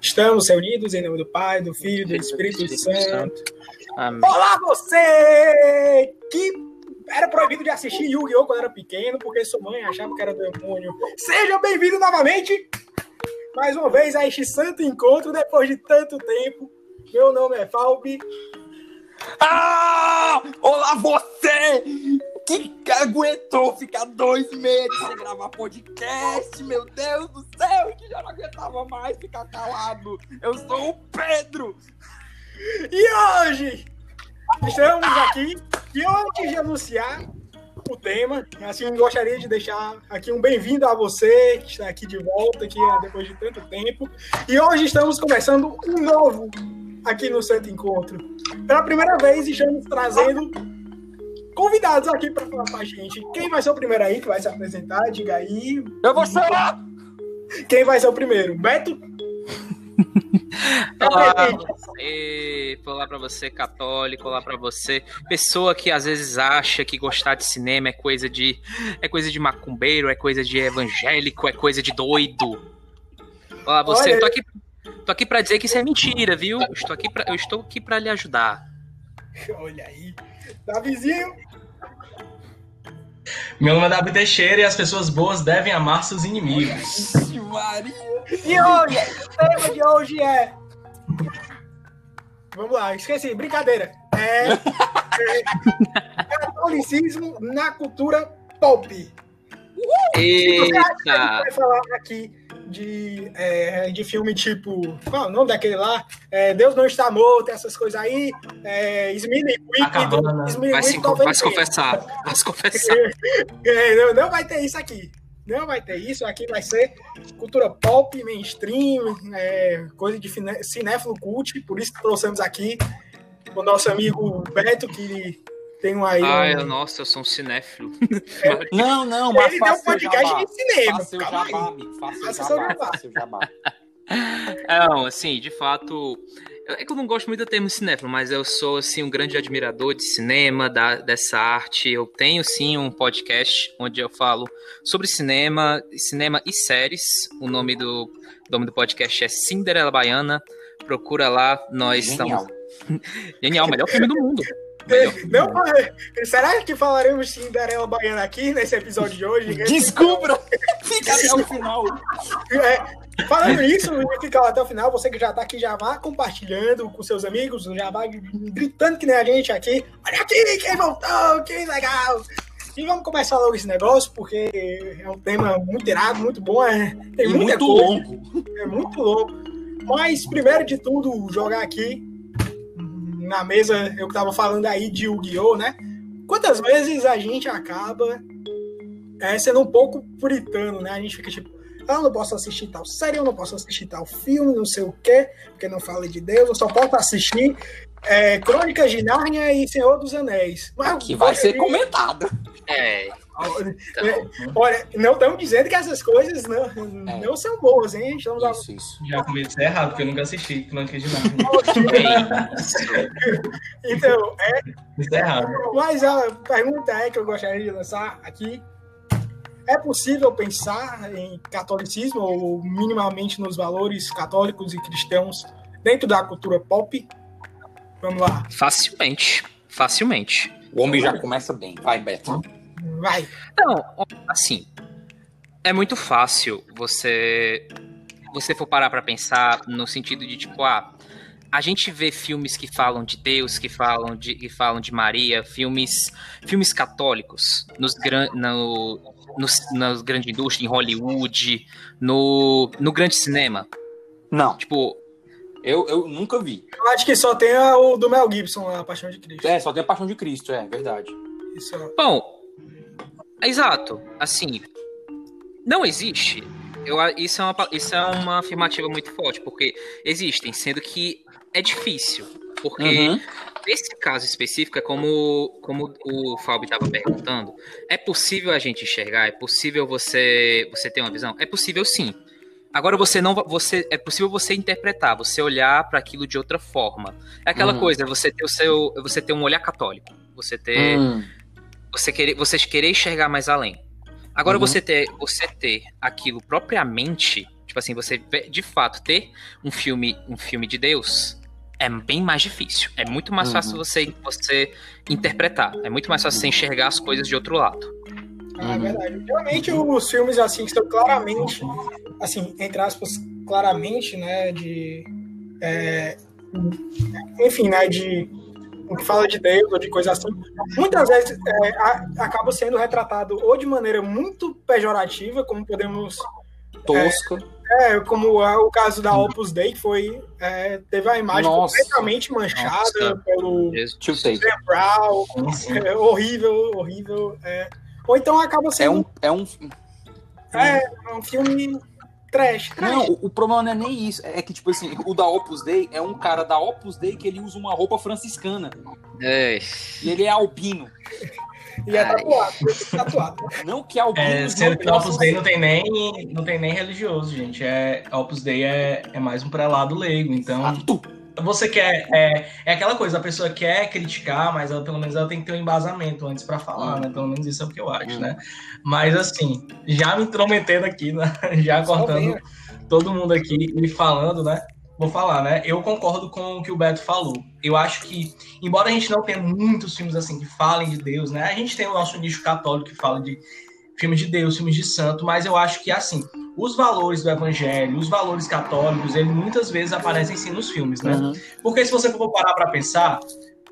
Estamos reunidos em nome do Pai, do Filho e do Espírito Santo. Amém. Olá, você que era proibido de assistir Yu-Gi-Oh! quando era pequeno, porque sua mãe achava que era demônio. Seja bem-vindo novamente, mais uma vez, a este santo encontro, depois de tanto tempo. Meu nome é Falbi. Ah! Olá, você! Que aguentou ficar dois meses sem gravar podcast, meu Deus do céu, que já não aguentava mais ficar calado. Eu sou o Pedro. E hoje estamos aqui e antes de anunciar o tema, assim gostaria de deixar aqui um bem-vindo a você que está aqui de volta aqui depois de tanto tempo. E hoje estamos começando um novo aqui no Santo Encontro. Pela primeira vez estamos trazendo convidados aqui para falar com a gente. Quem vai ser o primeiro aí que vai se apresentar? Diga aí. Eu vou chorar! Quem vai ser o primeiro? Beto? Olá pra você, olá pra você, católico, olá pra você, pessoa que às vezes acha que gostar de cinema é coisa de é coisa de macumbeiro, é coisa de evangélico, é coisa de doido. Olá você, Olha, eu tô aqui, tô aqui pra dizer que isso é mentira, viu? Eu estou aqui pra, eu estou aqui pra lhe ajudar. Olha aí, Davizinho. Meu nome é Davi Teixeira e as pessoas boas devem amar seus inimigos. Maria! E hoje, o tema de hoje é. Vamos lá, esqueci, brincadeira. É, é catolicismo na cultura pop. Eita! A gente vai falar aqui de, é, de filme tipo. Qual é o nome daquele lá? É, Deus não está morto, essas coisas aí. É. Vai, se, vai se confessar. Vai se confessar. É, não, não vai ter isso aqui. Não vai ter isso. Aqui vai ser cultura pop, mainstream, é, coisa de cinéfilo cult. Por isso que trouxemos aqui o nosso amigo Beto, que tem um aí. Ai, um... nossa, eu sou um cinéfilo. Não, não, mas Ele tem um podcast de cinema. Faça o jabá, amigo. Faça o jabá. Faça o jabá. Não, assim, de fato. É que eu não gosto muito do termo cinéfilo, mas eu sou assim um grande admirador de cinema, da, dessa arte. Eu tenho sim um podcast onde eu falo sobre cinema, cinema e séries. O nome do, o nome do podcast é Cinderela Baiana. Procura lá, nós Genial. estamos. Genial, melhor filme do mundo. Não, será que falaremos Cinderela Baiana aqui nesse episódio de hoje? Descubra! Fica até o final. É, falando isso, fica até o final. Você que já tá aqui, já vá compartilhando com seus amigos, já vai gritando que nem a gente aqui. Olha aqui, quem voltou, que legal! E vamos começar logo esse negócio, porque é um tema muito irado, muito bom. É, tem muita muito coisa, longo. É muito longo. Mas, primeiro de tudo, jogar aqui na mesa, eu estava falando aí de Yu-Gi-Oh, né? Quantas vezes a gente acaba é, sendo um pouco puritano, né? A gente fica tipo, ah, eu não posso assistir tal série, eu não posso assistir tal filme, não sei o quê, porque não fala de Deus, eu só posso assistir é, Crônicas de Nárnia e Senhor dos Anéis. Mas, que vai ser comentado. É. Então, Olha, não estamos dizendo que essas coisas não, é. não são boas, hein? Estamos isso, a... isso. Já comecei errado, porque eu nunca assisti Crônicas de Nárnia. então, é. Isso é errado. Mas a pergunta é que eu gostaria de lançar aqui. É possível pensar em catolicismo ou minimamente nos valores católicos e cristãos dentro da cultura pop? Vamos lá. Facilmente. Facilmente. O homem já começa bem. Vai, Beto. Vai. Não, assim, é muito fácil você você for parar para pensar no sentido de tipo, ah, a gente vê filmes que falam de Deus, que falam de, que falam de Maria, filmes filmes católicos nos gran, no, nos, nas grandes indústrias, em Hollywood, no, no grande cinema. Não. Tipo, eu, eu nunca vi. Eu acho que só tem o do Mel Gibson, a Paixão de Cristo. É, só tem a Paixão de Cristo, é verdade. Isso. É Bom, Exato. Assim, não existe. Eu, isso, é uma, isso é uma afirmativa muito forte, porque existem, sendo que é difícil. Porque uhum. nesse caso específico, é como, como o Fábio estava perguntando, é possível a gente enxergar? É possível você, você ter uma visão? É possível sim. Agora você não você é possível você interpretar, você olhar para aquilo de outra forma. É aquela hum. coisa, você ter o seu, você ter um olhar católico, você ter hum você querer, vocês querer enxergar mais além. Agora uhum. você ter, você ter aquilo propriamente Tipo assim, você de fato ter um filme, um filme de Deus é bem mais difícil. É muito mais fácil uhum. você, você interpretar. É muito mais fácil você enxergar as coisas de outro lado. Ah, é verdade. Geralmente os filmes assim que são claramente, assim, entre aspas, claramente, né, de é, enfim, né, de que fala de Deus ou de coisa assim, muitas vezes é, a, acaba sendo retratado ou de maneira muito pejorativa, como podemos tosca. É, é como é o caso da Opus Dei, que foi é, teve a imagem Nossa. completamente manchada Nossa. pelo Brown, é, horrível, horrível. É. Ou então acaba sendo é um, é um é um filme Trash, trash. Não, o, o, problema não é nem isso. É que, tipo assim, o da Opus Dei é um cara da Opus Dei que ele usa uma roupa franciscana. É. E ele é albino. E é tatuado, tatuado. Não que albino. É, sendo que o Opus Dei não tem, nem, não tem nem religioso, gente. É, Opus Dei é, é mais um prelado leigo, então. Ah, você quer. É, é aquela coisa, a pessoa quer criticar, mas ela, pelo menos ela tem que ter um embasamento antes para falar, né? Pelo menos isso é o que eu acho, hum. né? Mas assim, já me intrometendo aqui, né? já cortando todo mundo aqui e falando, né? Vou falar, né? Eu concordo com o que o Beto falou. Eu acho que, embora a gente não tenha muitos filmes assim que falem de Deus, né? A gente tem o nosso nicho católico que fala de filmes de Deus, filmes de santo, mas eu acho que assim, os valores do evangelho, os valores católicos, ele muitas vezes aparecem sim nos filmes, né? Uhum. Porque se você for parar para pensar,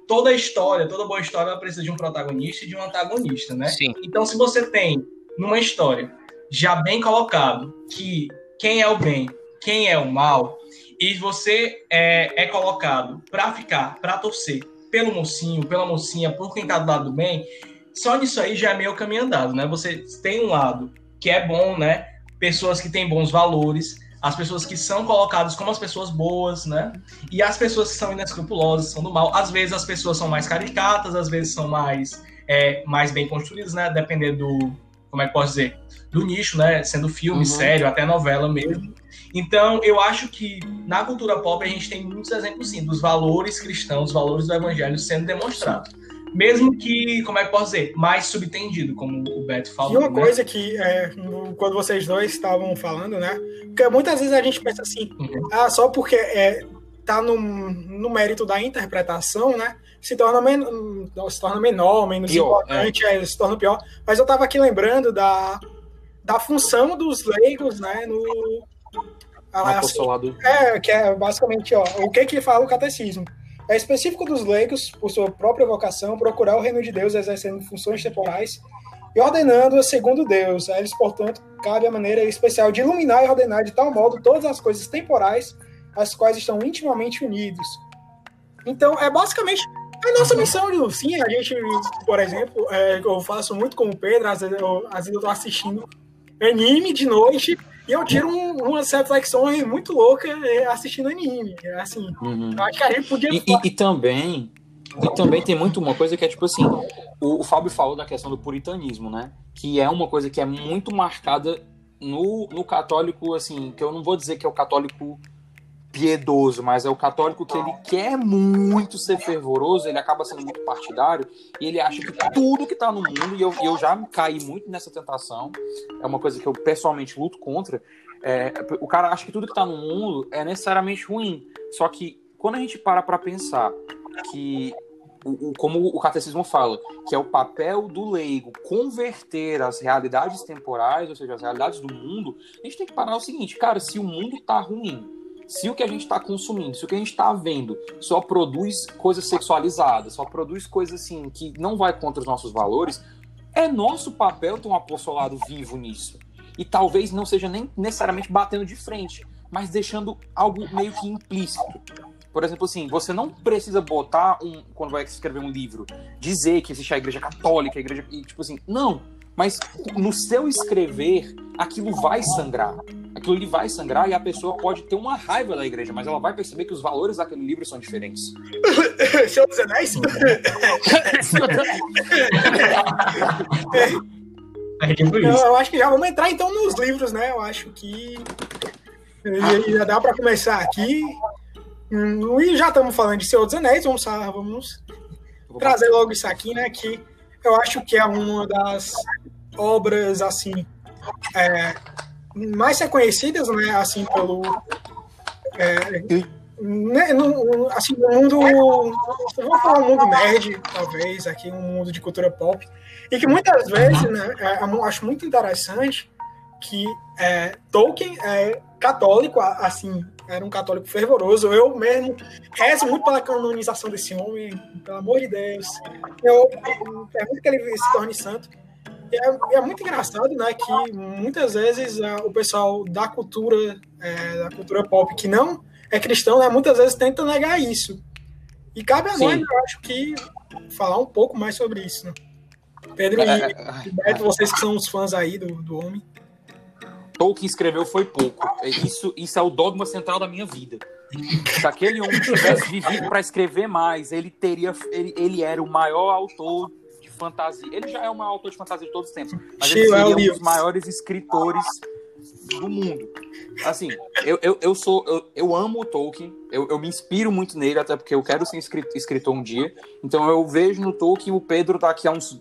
toda história, toda boa história precisa de um protagonista e de um antagonista, né? Sim. Então, se você tem numa história já bem colocado que quem é o bem, quem é o mal, e você é, é colocado para ficar, para torcer pelo mocinho, pela mocinha, por quem tá do lado do bem, só nisso aí já é meio caminho andado, né? Você tem um lado que é bom, né? Pessoas que têm bons valores, as pessoas que são colocadas como as pessoas boas, né? E as pessoas que são inescrupulosas, são do mal. Às vezes as pessoas são mais caricatas, às vezes são mais, é, mais bem construídas, né? Dependendo do, como é que posso dizer, do nicho, né? Sendo filme, uhum. sério, até novela mesmo. Então, eu acho que na cultura pop a gente tem muitos exemplos, sim, dos valores cristãos, valores do evangelho sendo demonstrados mesmo que, como é que posso dizer, mais subtendido, como o Beto falou. E uma né? coisa que, é, quando vocês dois estavam falando, né? Porque muitas vezes a gente pensa assim, uhum. ah, só porque é, tá no, no mérito da interpretação, né? Se torna, men se torna menor, menos pior, importante, é. É, se torna pior. Mas eu tava aqui lembrando da, da função dos leigos, né? No, assim, é, que é basicamente ó, o que que fala o catecismo. É específico dos leigos, por sua própria vocação, procurar o reino de Deus exercendo funções temporais e ordenando segundo Deus. A eles, portanto, cabe a maneira especial de iluminar e ordenar de tal modo todas as coisas temporais, as quais estão intimamente unidos. Então, é basicamente a nossa missão, sim, a gente, por exemplo, é, eu faço muito com o Pedro, às vezes eu, às vezes eu tô assistindo anime de noite e eu tiro um, umas reflexões muito loucas é, assistindo anime. Assim, uhum. eu acho que a gente podia. E, e, e, também. E também tem muito uma coisa que é tipo assim: o, o Fábio falou da questão do puritanismo, né? Que é uma coisa que é muito marcada no, no católico, assim, que eu não vou dizer que é o católico piedoso, mas é o católico que ele quer muito ser fervoroso, ele acaba sendo muito partidário e ele acha que tudo que está no mundo, e eu, eu já caí muito nessa tentação, é uma coisa que eu pessoalmente luto contra. É, o cara acha que tudo que está no mundo é necessariamente ruim. Só que quando a gente para para pensar que o, o, como o catecismo fala, que é o papel do leigo converter as realidades temporais, ou seja, as realidades do mundo, a gente tem que parar o seguinte, cara, se o mundo está ruim, se o que a gente está consumindo, se o que a gente está vendo só produz coisas sexualizadas, só produz coisas assim que não vai contra os nossos valores, é nosso papel ter um apostolado vivo nisso. E talvez não seja nem necessariamente batendo de frente, mas deixando algo meio que implícito. Por exemplo, assim, você não precisa botar um, quando vai escrever um livro, dizer que existe a igreja católica, a igreja. E, tipo assim, não. Mas no seu escrever, aquilo vai sangrar. Aquilo ali vai sangrar e a pessoa pode ter uma raiva da igreja, mas ela vai perceber que os valores daquele livro são diferentes. Senhor dos Anéis? Não, eu acho que já vamos entrar então nos livros, né? Eu acho que já dá para começar aqui. Hum, e já estamos falando de Senhor dos Anéis, vamos, vamos trazer logo isso aqui, né? Que eu acho que é uma das obras, assim, é, mais reconhecidas, né, assim, pelo... É, né, no, assim, no mundo... Vou falar um mundo nerd, talvez, aqui, um mundo de cultura pop, e que muitas vezes, né, é, eu acho muito interessante que é, Tolkien é católico, assim, era um católico fervoroso. Eu mesmo rezo muito pela canonização desse homem, pelo amor de Deus. Eu pergunto que ele se torne santo. É, é, muito engraçado, né, que muitas vezes é, o pessoal da cultura, é, da cultura pop que não é cristão, né, muitas vezes tenta negar isso. E cabe a Sim. nós, eu acho que, falar um pouco mais sobre isso. Né? Pedro e, é, e Beto, vocês que são os fãs aí do, do homem. Tolkien escreveu foi pouco. Isso, isso é o dogma central da minha vida. Se aquele homem tivesse vivido para escrever mais, ele teria, ele, ele era o maior autor fantasia. Ele já é maior autor de fantasia de todos os tempos, mas ele seria um dos maiores escritores do mundo. Assim, eu, eu, eu sou, eu, eu amo o Tolkien, eu, eu me inspiro muito nele, até porque eu quero ser escritor um dia. Então eu vejo no Tolkien o Pedro daqui a uns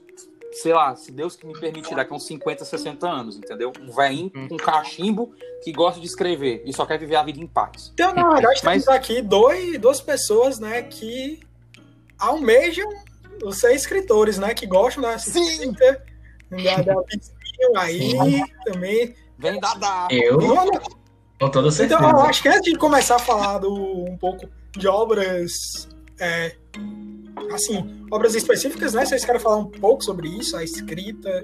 sei lá, se Deus que me permitir, daqui a uns 50, 60 anos, entendeu? Um velhinho com um cachimbo que gosta de escrever e só quer viver a vida em paz. Então, na verdade, Mas... temos aqui dois, duas pessoas, né, que almejam ser escritores, né, que gostam da escrita, da, da aí Sim. também. Vem da Eu? Com toda certeza. Então, eu acho que antes de começar a falar do, um pouco de obras é, assim, obras específicas, né? Vocês querem falar um pouco sobre isso, a escrita?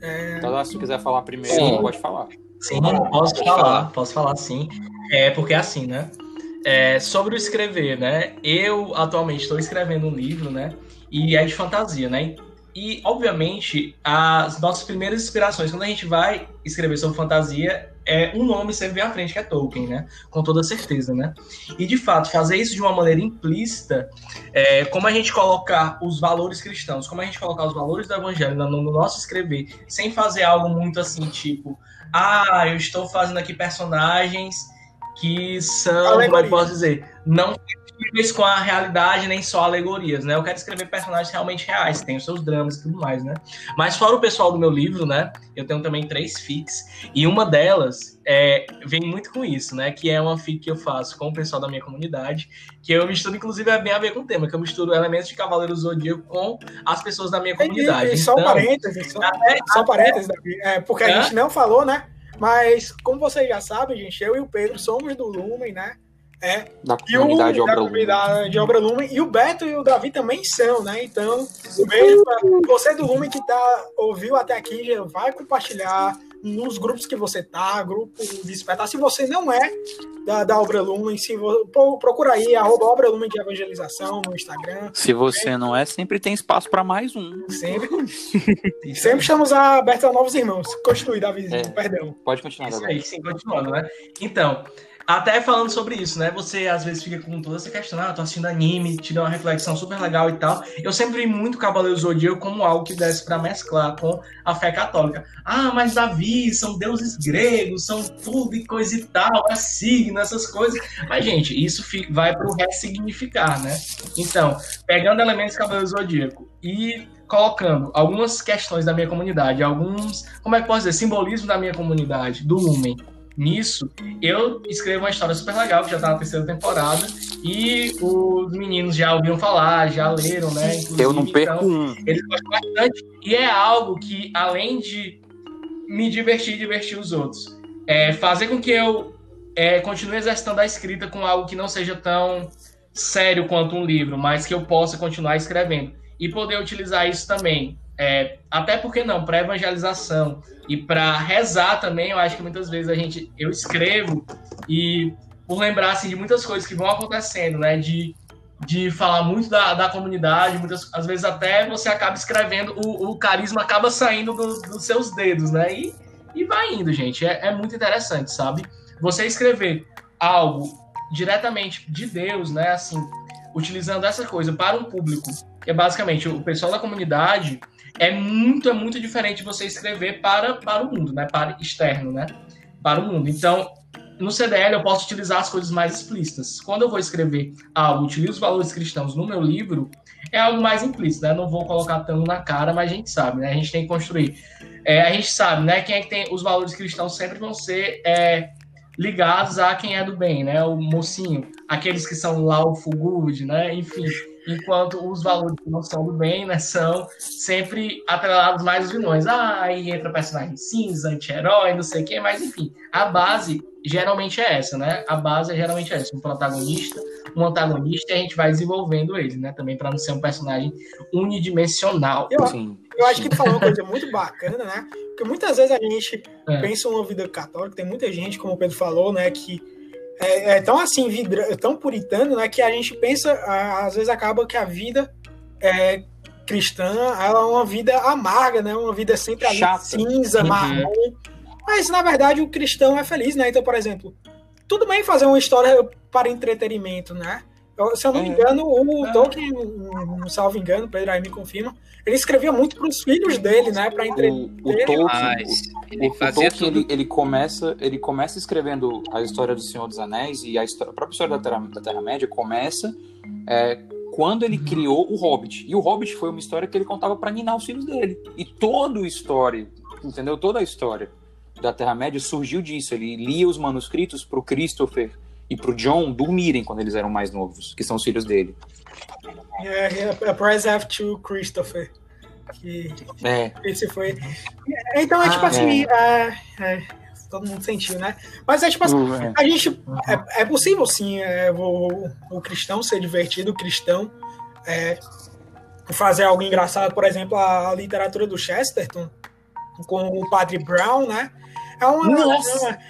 É... Então, se quiser falar primeiro, sim. pode falar. Sim, posso falar, falar, posso falar sim. É porque é assim, né? É, sobre o escrever, né? Eu atualmente estou escrevendo um livro, né? E é de fantasia, né? E, obviamente, as nossas primeiras inspirações, quando a gente vai escrever sobre fantasia, é um nome sempre à frente, que é Tolkien, né? Com toda certeza, né? E de fato, fazer isso de uma maneira implícita, é, como a gente colocar os valores cristãos, como a gente colocar os valores do evangelho no nosso escrever, sem fazer algo muito assim, tipo, ah, eu estou fazendo aqui personagens que são, Alegoria. como é eu posso dizer, não compatíveis com a realidade, nem só alegorias, né? Eu quero escrever personagens realmente reais, tem os seus dramas e tudo mais, né? Mas fora o pessoal do meu livro, né? Eu tenho também três fics, e uma delas é, vem muito com isso, né? Que é uma fic que eu faço com o pessoal da minha comunidade, que eu misturo, inclusive, é bem a ver com o tema, que eu misturo elementos de Cavaleiro Zodíaco com as pessoas da minha comunidade. E, e, só então, parênteses, só, até, só parênteses, é, porque a gente não falou, né? Mas, como vocês já sabem, gente, eu e o Pedro somos do Lumen, né? É. Da comunidade, o, da comunidade de Obra Lumen. E o Beto e o Davi também são, né? Então, um beijo pra você do Lumen que tá, ouviu até aqui, já vai compartilhar nos grupos que você tá, grupo de espetáculo. Se você não é da, da Obra Lumen, se você, procura aí, arroba Obra Lumen de Evangelização no Instagram. Se você é. não é, sempre tem espaço para mais um. Sempre. sempre estamos abertos a novos irmãos. Continue, Davi, é. perdão. Pode continuar, Davi. Isso aí, sim, continuando, né? Então, até falando sobre isso, né? Você às vezes fica com toda essa questão, ah, tô assistindo anime, te dá uma reflexão super legal e tal. Eu sempre vi muito Cavaleiro Zodíaco como algo que desse para mesclar com a fé católica. Ah, mas Davi, são deuses gregos, são tudo e coisa e tal, é signo, essas coisas. Mas, gente, isso vai pro ressignificar, né? Então, pegando elementos Cavaleiro Zodíaco e colocando algumas questões da minha comunidade, alguns, como é que posso dizer, simbolismo da minha comunidade, do Lumen nisso, eu escrevo uma história super legal, que já tá na terceira temporada, e os meninos já ouviram falar, já leram, né? eu não perco então, um. Eles gostam bastante, e é algo que, além de me divertir e divertir os outros, é fazer com que eu é, continue exercitando a escrita com algo que não seja tão sério quanto um livro, mas que eu possa continuar escrevendo. E poder utilizar isso também é, até porque não, para evangelização e para rezar também, eu acho que muitas vezes a gente, eu escrevo e por lembrar assim, de muitas coisas que vão acontecendo, né? De, de falar muito da, da comunidade, muitas às vezes até você acaba escrevendo, o, o carisma acaba saindo do, dos seus dedos, né? E, e vai indo, gente. É, é muito interessante, sabe? Você escrever algo diretamente de Deus, né? Assim, utilizando essa coisa para um público, que é basicamente o pessoal da comunidade é muito, é muito diferente você escrever para, para o mundo, né? Para externo, né? Para o mundo. Então, no CDL eu posso utilizar as coisas mais explícitas. Quando eu vou escrever algo, utilizo os valores cristãos no meu livro, é algo mais implícito, né? Não vou colocar tanto na cara, mas a gente sabe, né? A gente tem que construir. É, a gente sabe, né? Quem é que tem os valores cristãos sempre vão ser é, ligados a quem é do bem, né? O mocinho, aqueles que são lawful good, né? Enfim, enquanto os valores que não são do bem, né? São sempre atrelados mais aos vilões. Ah, aí entra personagem cinza, anti-herói, não sei o quê, mas enfim, a base geralmente é essa, né? A base é geralmente essa, um protagonista, um antagonista, e a gente vai desenvolvendo ele, né? Também para não ser um personagem unidimensional. Eu, Sim. eu acho que tu falou uma coisa muito bacana, né? Porque muitas vezes a gente é. pensa uma vida católica, tem muita gente, como o Pedro falou, né, que é, é tão assim, vidra, tão puritano, né, que a gente pensa, às vezes acaba que a vida é, cristã, ela é uma vida amarga, né, uma vida sempre ali, cinza, uhum. marrom. Mas, na verdade, o cristão é feliz, né? Então, por exemplo, tudo bem fazer uma história para entretenimento, né? Se eu não me é. engano, o Tolkien, não salvo engano, Pedro aí me confirma, ele escrevia muito para os filhos dele, né? Para entreter. O, o Tolkien, Mas, ele, o, fazia o Tolkien ele, ele, começa, ele começa escrevendo a história do Senhor dos Anéis e a, história, a própria história da Terra, da Terra Média começa é, quando ele criou o Hobbit. E o Hobbit foi uma história que ele contava para ninar os filhos dele. E toda a história, entendeu? Toda a história da Terra-média surgiu disso. Ele lia os manuscritos para o Christopher e para o John dormirem quando eles eram mais novos, que são os filhos dele. É, é, a present to Christopher. Que é. esse foi. Então é tipo ah, assim. É. É, todo mundo sentiu, né? Mas é tipo assim, uh, é. a gente. É, é, possível sim é, o, o cristão ser divertido, o cristão fazer algo engraçado, por exemplo, a, a literatura do Chesterton com o Padre Brown, né? É uma,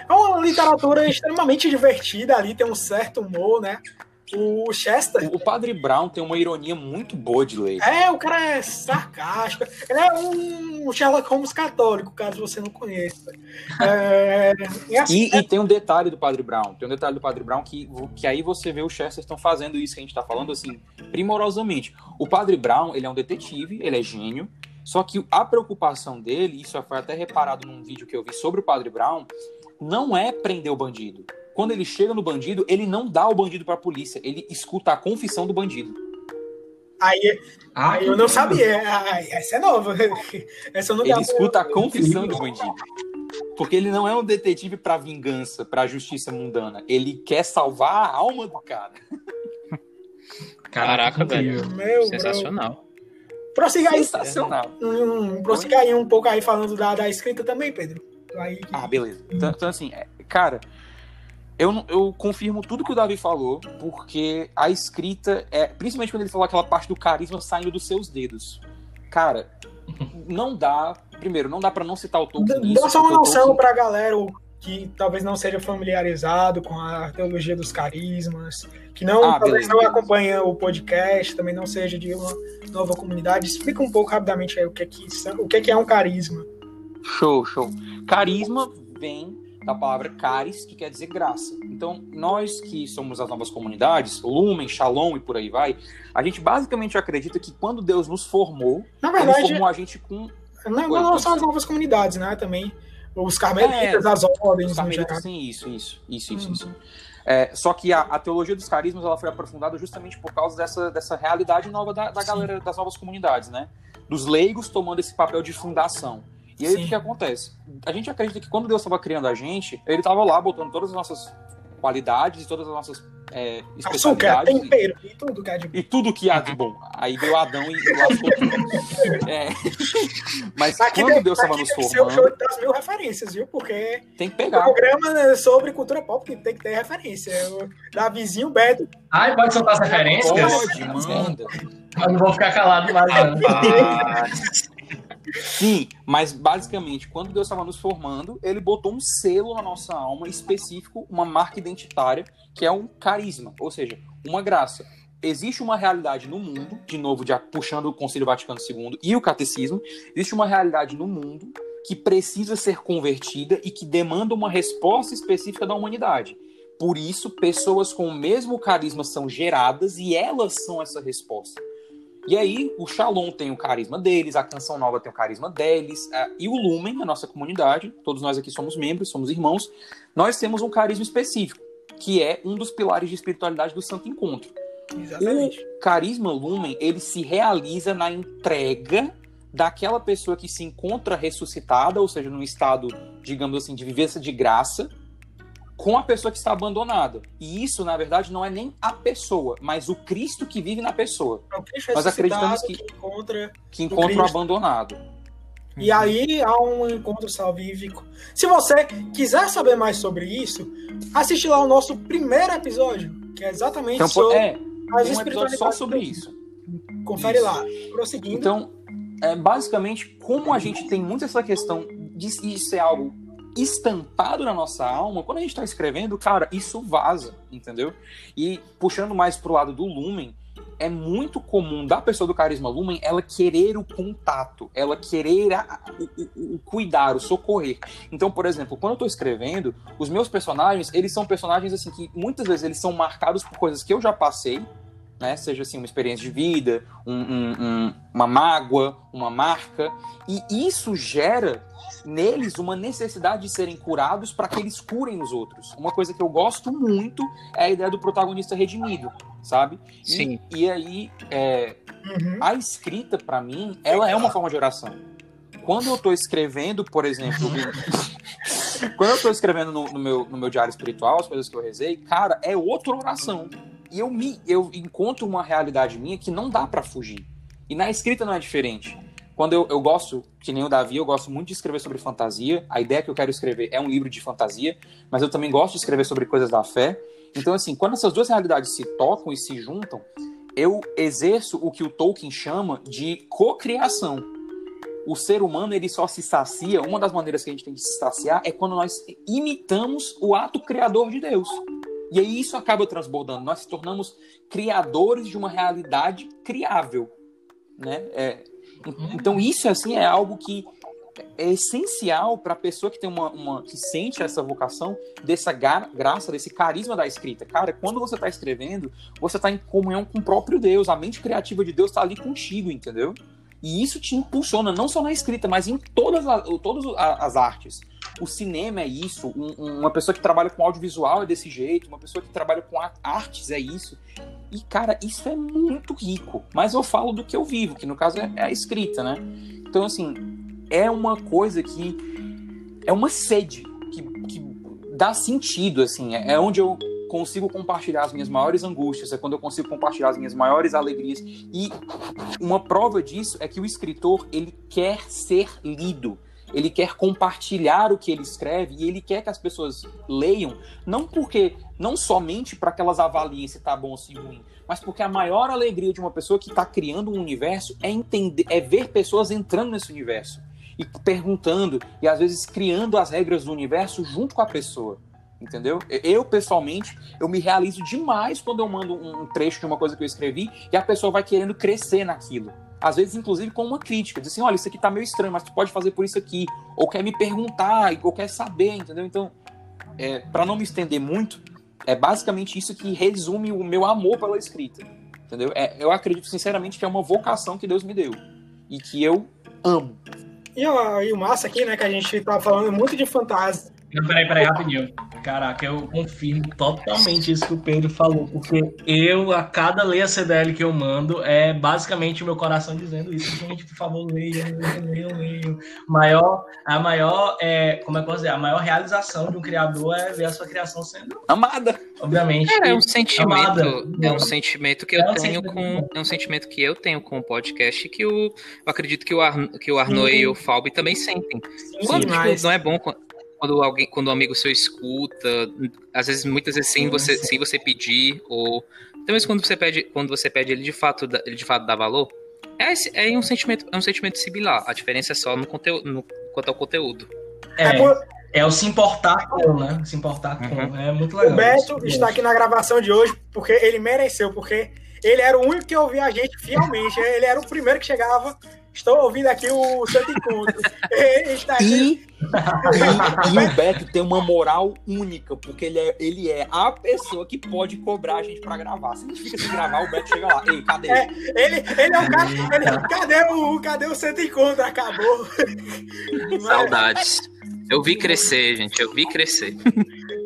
é uma literatura extremamente divertida ali, tem um certo humor, né? O Chester. O Padre Brown tem uma ironia muito boa de ler. É, o cara é sarcástico. Ele é um Sherlock Holmes católico, caso você não conheça. É, e, assim, e, é... e, tem um detalhe do Padre Brown. Tem um detalhe do Padre Brown que, que aí você vê o Chester estão fazendo isso que a gente está falando assim, primorosamente. O Padre Brown, ele é um detetive, ele é gênio, só que a preocupação dele, isso foi até reparado num vídeo que eu vi sobre o Padre Brown, não é prender o bandido. Quando ele chega no bandido, ele não dá o bandido para a polícia, ele escuta a confissão do bandido. Aí, ah, aí eu não sabia. Essa é nova. Essa eu não ele escuta a confissão do bandido. Porque ele não é um detetive para vingança, para justiça mundana. Ele quer salvar a alma do cara. Caraca, velho. Meu, Sensacional. Bro. Prossiga aí. Sensacional. Hum, prossiga aí um pouco aí falando da, da escrita também, Pedro. Aí... Ah, beleza. Então, então assim, é, cara, eu, eu confirmo tudo que o Davi falou, porque a escrita é. Principalmente quando ele falou aquela parte do carisma saindo dos seus dedos. Cara, não dá. Primeiro, não dá para não citar o Tolkien. Dá só uma noção Tolkien... pra galera que talvez não seja familiarizado com a teologia dos carismas, que não ah, talvez não acompanha o podcast, também não seja de uma nova comunidade. Explica um pouco rapidamente aí o que é que, o que é, que é um carisma. Show, show. Carisma vem da palavra caris, que quer dizer graça. Então, nós que somos as novas comunidades, Lumen, Shalom e por aí vai, a gente basicamente acredita que quando Deus nos formou, Na verdade, ele formou a gente com. Não, não são as novas comunidades, né? Também os carmelitas, é, as ordens. Os carmelitas, sim, isso, isso, isso, isso, isso. É, só que a, a, teologia dos carismas ela foi aprofundada justamente por causa dessa, dessa realidade nova da, da galera das novas comunidades, né? Dos leigos tomando esse papel de fundação. E aí Sim. o que, que acontece? A gente acredita que quando Deus estava criando a gente, ele estava lá botando todas as nossas qualidades e todas as nossas é. Açúcar, tempero e tudo que há de bom. E tudo que há de bom. Aí veio Adão e lascou tudo. É. Mas aqui quando Deus estava nos formando... Aqui show das mil referências, viu? Porque tem que pegar. o programa é sobre cultura pop que tem que ter referência. O Davizinho Beto... Ai, pode soltar as referências? Pode, manda. Eu não vou ficar calado mais, não. Ah. Sim, mas basicamente, quando Deus estava nos formando, ele botou um selo na nossa alma específico, uma marca identitária, que é um carisma, ou seja, uma graça. Existe uma realidade no mundo, de novo, de, puxando o Concílio Vaticano II e o Catecismo, existe uma realidade no mundo que precisa ser convertida e que demanda uma resposta específica da humanidade. Por isso, pessoas com o mesmo carisma são geradas e elas são essa resposta. E aí, o Shalom tem o carisma deles, a Canção Nova tem o carisma deles, e o Lumen, a nossa comunidade, todos nós aqui somos membros, somos irmãos, nós temos um carisma específico, que é um dos pilares de espiritualidade do Santo Encontro. Exatamente. O carisma Lumen, ele se realiza na entrega daquela pessoa que se encontra ressuscitada, ou seja, num estado, digamos assim, de vivência de graça, com a pessoa que está abandonada. E isso, na verdade, não é nem a pessoa, mas o Cristo que vive na pessoa. É o Cristo Nós acreditamos que, que encontra, que encontra o abandonado. E aí há um encontro salvífico. Se você quiser saber mais sobre isso, assiste lá o nosso primeiro episódio, que é exatamente então, sobre é, as um episódio só sobre isso. Confere isso. lá. Prosseguindo. Então, é, basicamente, como a gente tem muito essa questão de, de ser algo estampado na nossa alma, quando a gente está escrevendo, cara, isso vaza, entendeu? E puxando mais pro lado do Lumen, é muito comum da pessoa do carisma Lumen ela querer o contato, ela querer a, o, o, o, cuidar, o socorrer. Então, por exemplo, quando eu tô escrevendo, os meus personagens, eles são personagens assim que muitas vezes eles são marcados por coisas que eu já passei, né? Seja assim uma experiência de vida, um, um, um, uma mágoa, uma marca, e isso gera neles uma necessidade de serem curados para que eles curem os outros. Uma coisa que eu gosto muito é a ideia do protagonista redimido, sabe? Sim. E, e aí é, uhum. a escrita para mim, ela é uma forma de oração. Quando eu estou escrevendo, por exemplo, quando eu estou escrevendo no, no, meu, no meu diário espiritual, as coisas que eu rezei, cara, é outra oração e eu me eu encontro uma realidade minha que não dá para fugir. E na escrita não é diferente. Quando eu, eu gosto, que nem o Davi, eu gosto muito de escrever sobre fantasia. A ideia que eu quero escrever é um livro de fantasia, mas eu também gosto de escrever sobre coisas da fé. Então, assim, quando essas duas realidades se tocam e se juntam, eu exerço o que o Tolkien chama de cocriação. O ser humano ele só se sacia, uma das maneiras que a gente tem de se saciar é quando nós imitamos o ato criador de Deus. E aí isso acaba transbordando. Nós se tornamos criadores de uma realidade criável, né? É, então isso assim é algo que é essencial para a pessoa que tem uma, uma, que sente essa vocação dessa graça, desse carisma da escrita. Cara, quando você está escrevendo, você está em comunhão com o próprio Deus. A mente criativa de Deus está ali contigo, entendeu? E isso te impulsiona não só na escrita, mas em todas, as, todas as artes. O cinema é isso, um, uma pessoa que trabalha com audiovisual é desse jeito, uma pessoa que trabalha com artes é isso. E, cara, isso é muito rico. Mas eu falo do que eu vivo, que no caso é, é a escrita, né? Então, assim, é uma coisa que. É uma sede que, que dá sentido, assim. É, é onde eu consigo compartilhar as minhas maiores angústias, é quando eu consigo compartilhar as minhas maiores alegrias. E uma prova disso é que o escritor, ele quer ser lido ele quer compartilhar o que ele escreve e ele quer que as pessoas leiam, não porque não somente para que elas avaliem se está bom ou se ruim, mas porque a maior alegria de uma pessoa que está criando um universo é entender, é ver pessoas entrando nesse universo e perguntando e às vezes criando as regras do universo junto com a pessoa. Entendeu? Eu, pessoalmente, eu me realizo demais quando eu mando um trecho de uma coisa que eu escrevi e a pessoa vai querendo crescer naquilo às vezes, inclusive, com uma crítica, diz assim, olha, isso aqui tá meio estranho, mas tu pode fazer por isso aqui, ou quer me perguntar, ou quer saber, entendeu? Então, é, para não me estender muito, é basicamente isso que resume o meu amor pela escrita, entendeu? É, eu acredito, sinceramente, que é uma vocação que Deus me deu, e que eu amo. E, e o massa aqui, né, que a gente tá falando muito de fantasia, não, peraí, peraí, rapidinho. Caraca, eu confirmo totalmente isso que o Pedro falou, porque eu, a cada leia CDL que eu mando, é basicamente o meu coração dizendo isso. Gente, por favor, leiam, leiam, leiam. Maior, a maior, é, como é que eu posso dizer? A maior realização de um criador é ver a sua criação sendo amada. Obviamente. É, é um sentimento, amada. é um sentimento que eu é um tenho com, é um sentimento que eu tenho com o podcast que eu, eu acredito que o, Ar, que o Arno e o Falbi também sentem. Sim, Quando, tipo, não é bom quando alguém, quando um amigo seu escuta, às vezes, muitas vezes sem você, sem você pedir, ou talvez quando você pede, quando você pede ele de fato, ele de fato dá valor. É, é um sentimento, é um sentimento similar. A diferença é só no conteúdo, no, quanto ao conteúdo. É, é, é o se importar com, né? Se importar com. Uhum. É muito legal. O Beto está aqui na gravação de hoje porque ele mereceu, porque ele era o único que ouvia a gente fielmente. Ele era o primeiro que chegava Estou ouvindo aqui o Santo Encontro. Está aqui. E, e, e o Beto tem uma moral única, porque ele é, ele é a pessoa que pode cobrar a gente pra gravar. Se a gente fica sem gravar, o Beto chega lá. Ei, cadê? É, ele, ele é o cara. Ele, cadê, o, cadê o Santo Encontro? Acabou. Saudades. Eu vi crescer, gente. Eu vi crescer.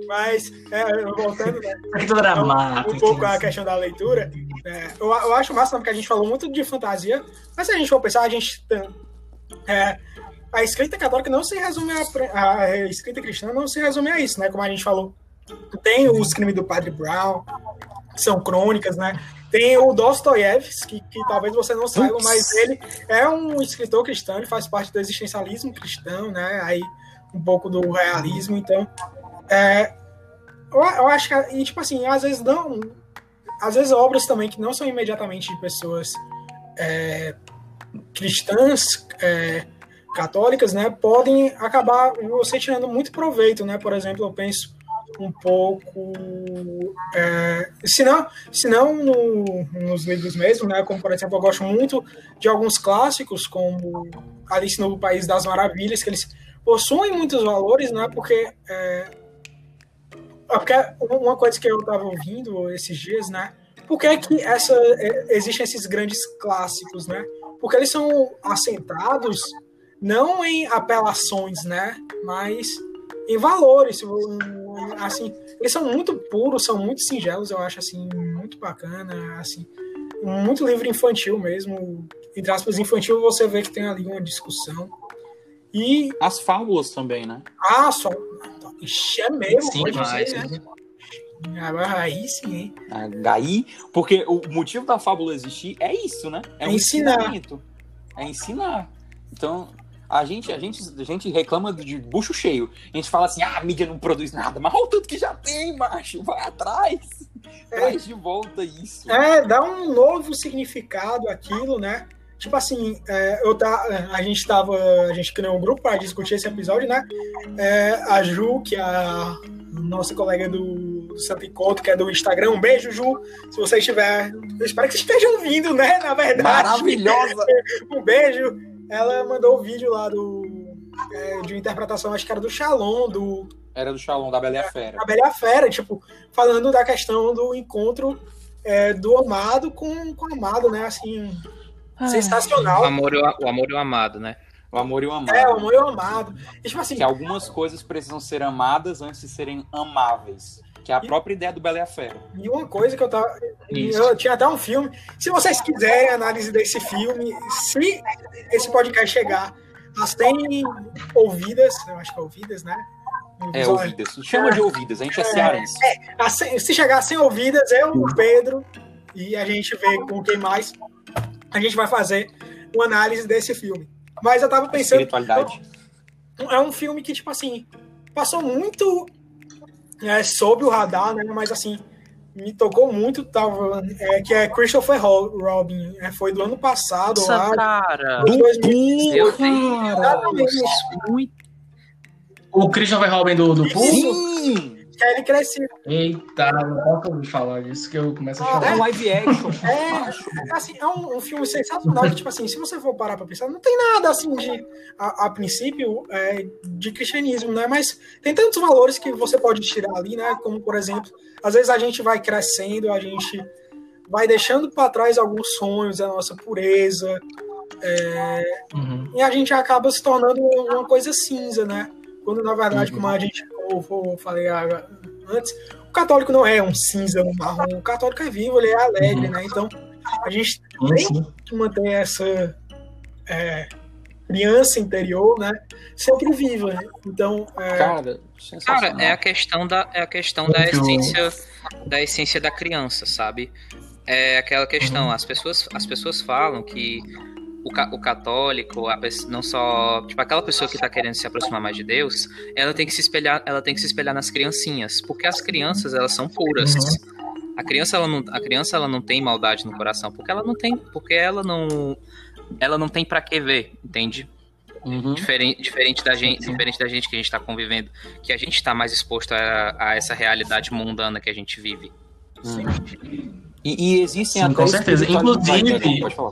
Mas, é, voltando, né? dramático. Um pouco a questão da leitura. É, eu, eu acho massa porque a gente falou muito de fantasia, mas se a gente for pensar, a gente. É, a escrita católica não se resume a, a, escrita cristã não se resume a isso, né? Como a gente falou, tem os crimes do Padre Brown, que são crônicas, né? Tem o Dostoiévski, que, que talvez você não saiba, Ups. mas ele é um escritor cristão, ele faz parte do existencialismo cristão, né? Aí um pouco do realismo, então é, eu, eu, acho que, e, tipo assim, às vezes não. Às vezes obras também que não são imediatamente de pessoas é, cristãs, é, católicas, né, podem acabar você tirando muito proveito, né? Por exemplo, eu penso um pouco, é, se não, se não no, nos livros mesmo, né? Como por exemplo, eu gosto muito de alguns clássicos, como Alice no País das Maravilhas, que eles possuem muitos valores, né? Porque é, porque uma coisa que eu estava ouvindo esses dias, né? Por que, é que essa, é, existem esses grandes clássicos, né? Porque eles são assentados não em apelações, né? Mas em valores, assim, eles são muito puros, são muito singelos, eu acho assim muito bacana, assim, muito livro infantil mesmo, entre aspas infantil, você vê que tem ali uma discussão. E as fábulas também, né? Ah, só Ixi, é mesmo, sim, mas, né? Agora aí sim, hein? Aí, porque o motivo da fábula existir é isso, né? É, é um ensinar. É ensinar. Então, a gente, a, gente, a gente reclama de bucho cheio. A gente fala assim, ah, a mídia não produz nada. Mas olha o tanto que já tem, macho. Vai atrás. É. Traz de volta isso. É, dá um novo significado aquilo, né? Tipo assim, é, eu tá, a gente tava. A gente criou um grupo para discutir esse episódio, né? É, a Ju, que é a nossa colega do, do Santo Encontro, que é do Instagram. Um beijo, Ju. Se você estiver. Eu espero que você esteja ouvindo, né? Na verdade. Maravilhosa! um beijo. Ela mandou o um vídeo lá do. É, de interpretação, acho que era do Shalom, do. Era do Shalom, da Bela e a Fera. Da Bela e a Fera, tipo, falando da questão do encontro é, do amado com, com o amado, né? Assim, Sensacional. O amor, e o, o amor e o amado, né? O amor e o amado. É, o amor e o amado. E, tipo assim, que algumas coisas precisam ser amadas antes de serem amáveis. Que é a e, própria ideia do Bela e a Fera. E uma coisa que eu tava. Isso. Eu tinha até um filme. Se vocês quiserem análise desse filme, se esse podcast chegar a 100 ouvidas, eu acho que é ouvidas, né? É, ouvidas. Chama de ouvidas, a gente é, é cearense. É, se chegar a 100 ouvidas, eu, o Pedro, e a gente vê com quem mais a gente vai fazer uma análise desse filme. Mas eu tava pensando. Espiritualidade. É um filme que, tipo assim, passou muito é, sob o radar, né? Mas assim, me tocou muito, tava, é, que é Christopher Robin. É, foi do ano passado. Nossa, lá, cara! Do 2000, Meu Deus! Muito. O Christopher Robin do, do Sim! Que aí ele cresceu. Eita, não posso falar disso que eu começo a chorar. É um live action. É, assim, é um, um, filme sensacional que, tipo assim, se você for parar pra pensar, não tem nada, assim, de, a, a princípio, é, de cristianismo, né? Mas tem tantos valores que você pode tirar ali, né? Como, por exemplo, às vezes a gente vai crescendo, a gente vai deixando para trás alguns sonhos, a nossa pureza, é, uhum. e a gente acaba se tornando uma coisa cinza, né? Quando, na verdade, uhum. como a gente como eu falei antes, o católico não é um cinza, um marrom. O católico é vivo, ele é alegre, uhum. né? Então, a gente tem que manter essa é, criança interior, né? Sempre viva. Né? Então, é... cara, cara, é a questão da é a questão da essência da essência da criança, sabe? É aquela questão, as pessoas as pessoas falam que o, ca o católico, a, não só, tipo, aquela pessoa que está querendo se aproximar mais de Deus, ela tem que se espelhar, ela tem que se espelhar nas criancinhas, porque as crianças, elas são puras. Uhum. A criança, ela não, a criança, ela não tem maldade no coração, porque ela não tem, porque ela não, ela não tem para que ver, entende? Uhum. Diferente, diferente da gente, diferente da gente que a gente está convivendo, que a gente está mais exposto a, a, essa realidade mundana que a gente vive. Sim. E, e existem Sim, com certeza. Inclusive, pode falar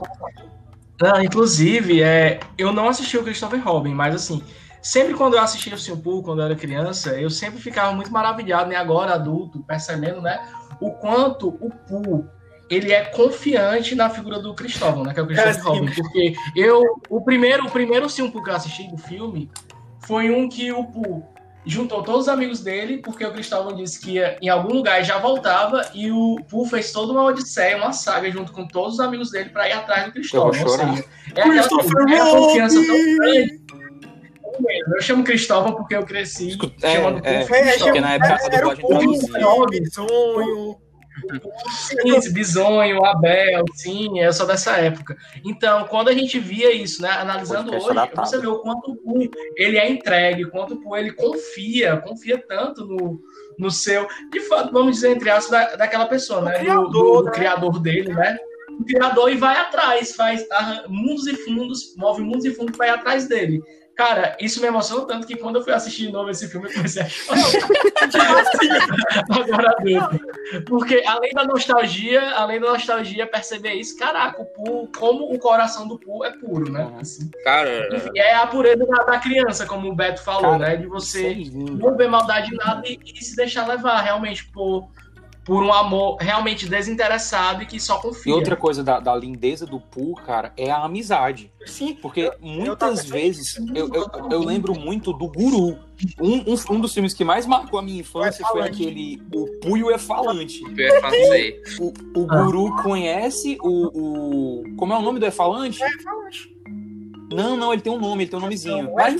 Não, inclusive, é, eu não assisti o Christopher Robin, mas assim, sempre quando eu assistia o Simpu, quando eu era criança, eu sempre ficava muito maravilhado, né? Agora adulto, percebendo, né? O quanto o Pooh ele é confiante na figura do Cristóvão, né? Que é o Cristóvão é, Robin. Porque eu, o primeiro, o primeiro Simpu que eu assisti do filme foi um que o Pooh juntou todos os amigos dele, porque o Cristóvão disse que ia em algum lugar e já voltava, e o Pooh fez toda uma odisseia, uma saga, junto com todos os amigos dele para ir atrás do Cristóvão. Ou seja, é aquela é a confiança tão grande. Eu chamo Cristóvão porque eu cresci é, chamando é, Pooh. É, porque na época a dublagem traduzia. Sonho, Sim, Bisonho, Abel, sim, eu sou dessa época. Então, quando a gente via isso, né, analisando hoje, você vê o quanto o Poo, ele é entregue, o quanto o Poo, ele confia, confia tanto no, no seu, de fato, vamos dizer, entre aspas, da, daquela pessoa, né, criador, do, do, do né? criador dele, né, o criador e vai atrás, faz mundos e fundos, move mundos e fundos para ir atrás dele. Cara, isso me emocionou tanto que quando eu fui assistir de novo esse filme, eu comecei a chorar. Agora adulto. Porque além da nostalgia, além da nostalgia, perceber isso, caraca, o Poo, como o coração do Poo é puro, né? Assim. Cara. E é a pureza da, da, criança, como o Beto falou, cara, né? De você é não ver maldade em nada e, e se deixar levar realmente por por um amor realmente desinteressado e que só confia. E outra coisa da, da lindeza do Pooh, cara, é a amizade. Sim. Porque eu, muitas eu vezes eu, eu, eu, lembro muito do Guru. Um, um, um, dos filmes que mais marcou a minha infância foi aquele O Pooh e o Efalante. O, o Guru conhece o, o. Como é o nome do Efalante? É Efalante. Não, não, ele tem um nome, ele tem um nomezinho. Mas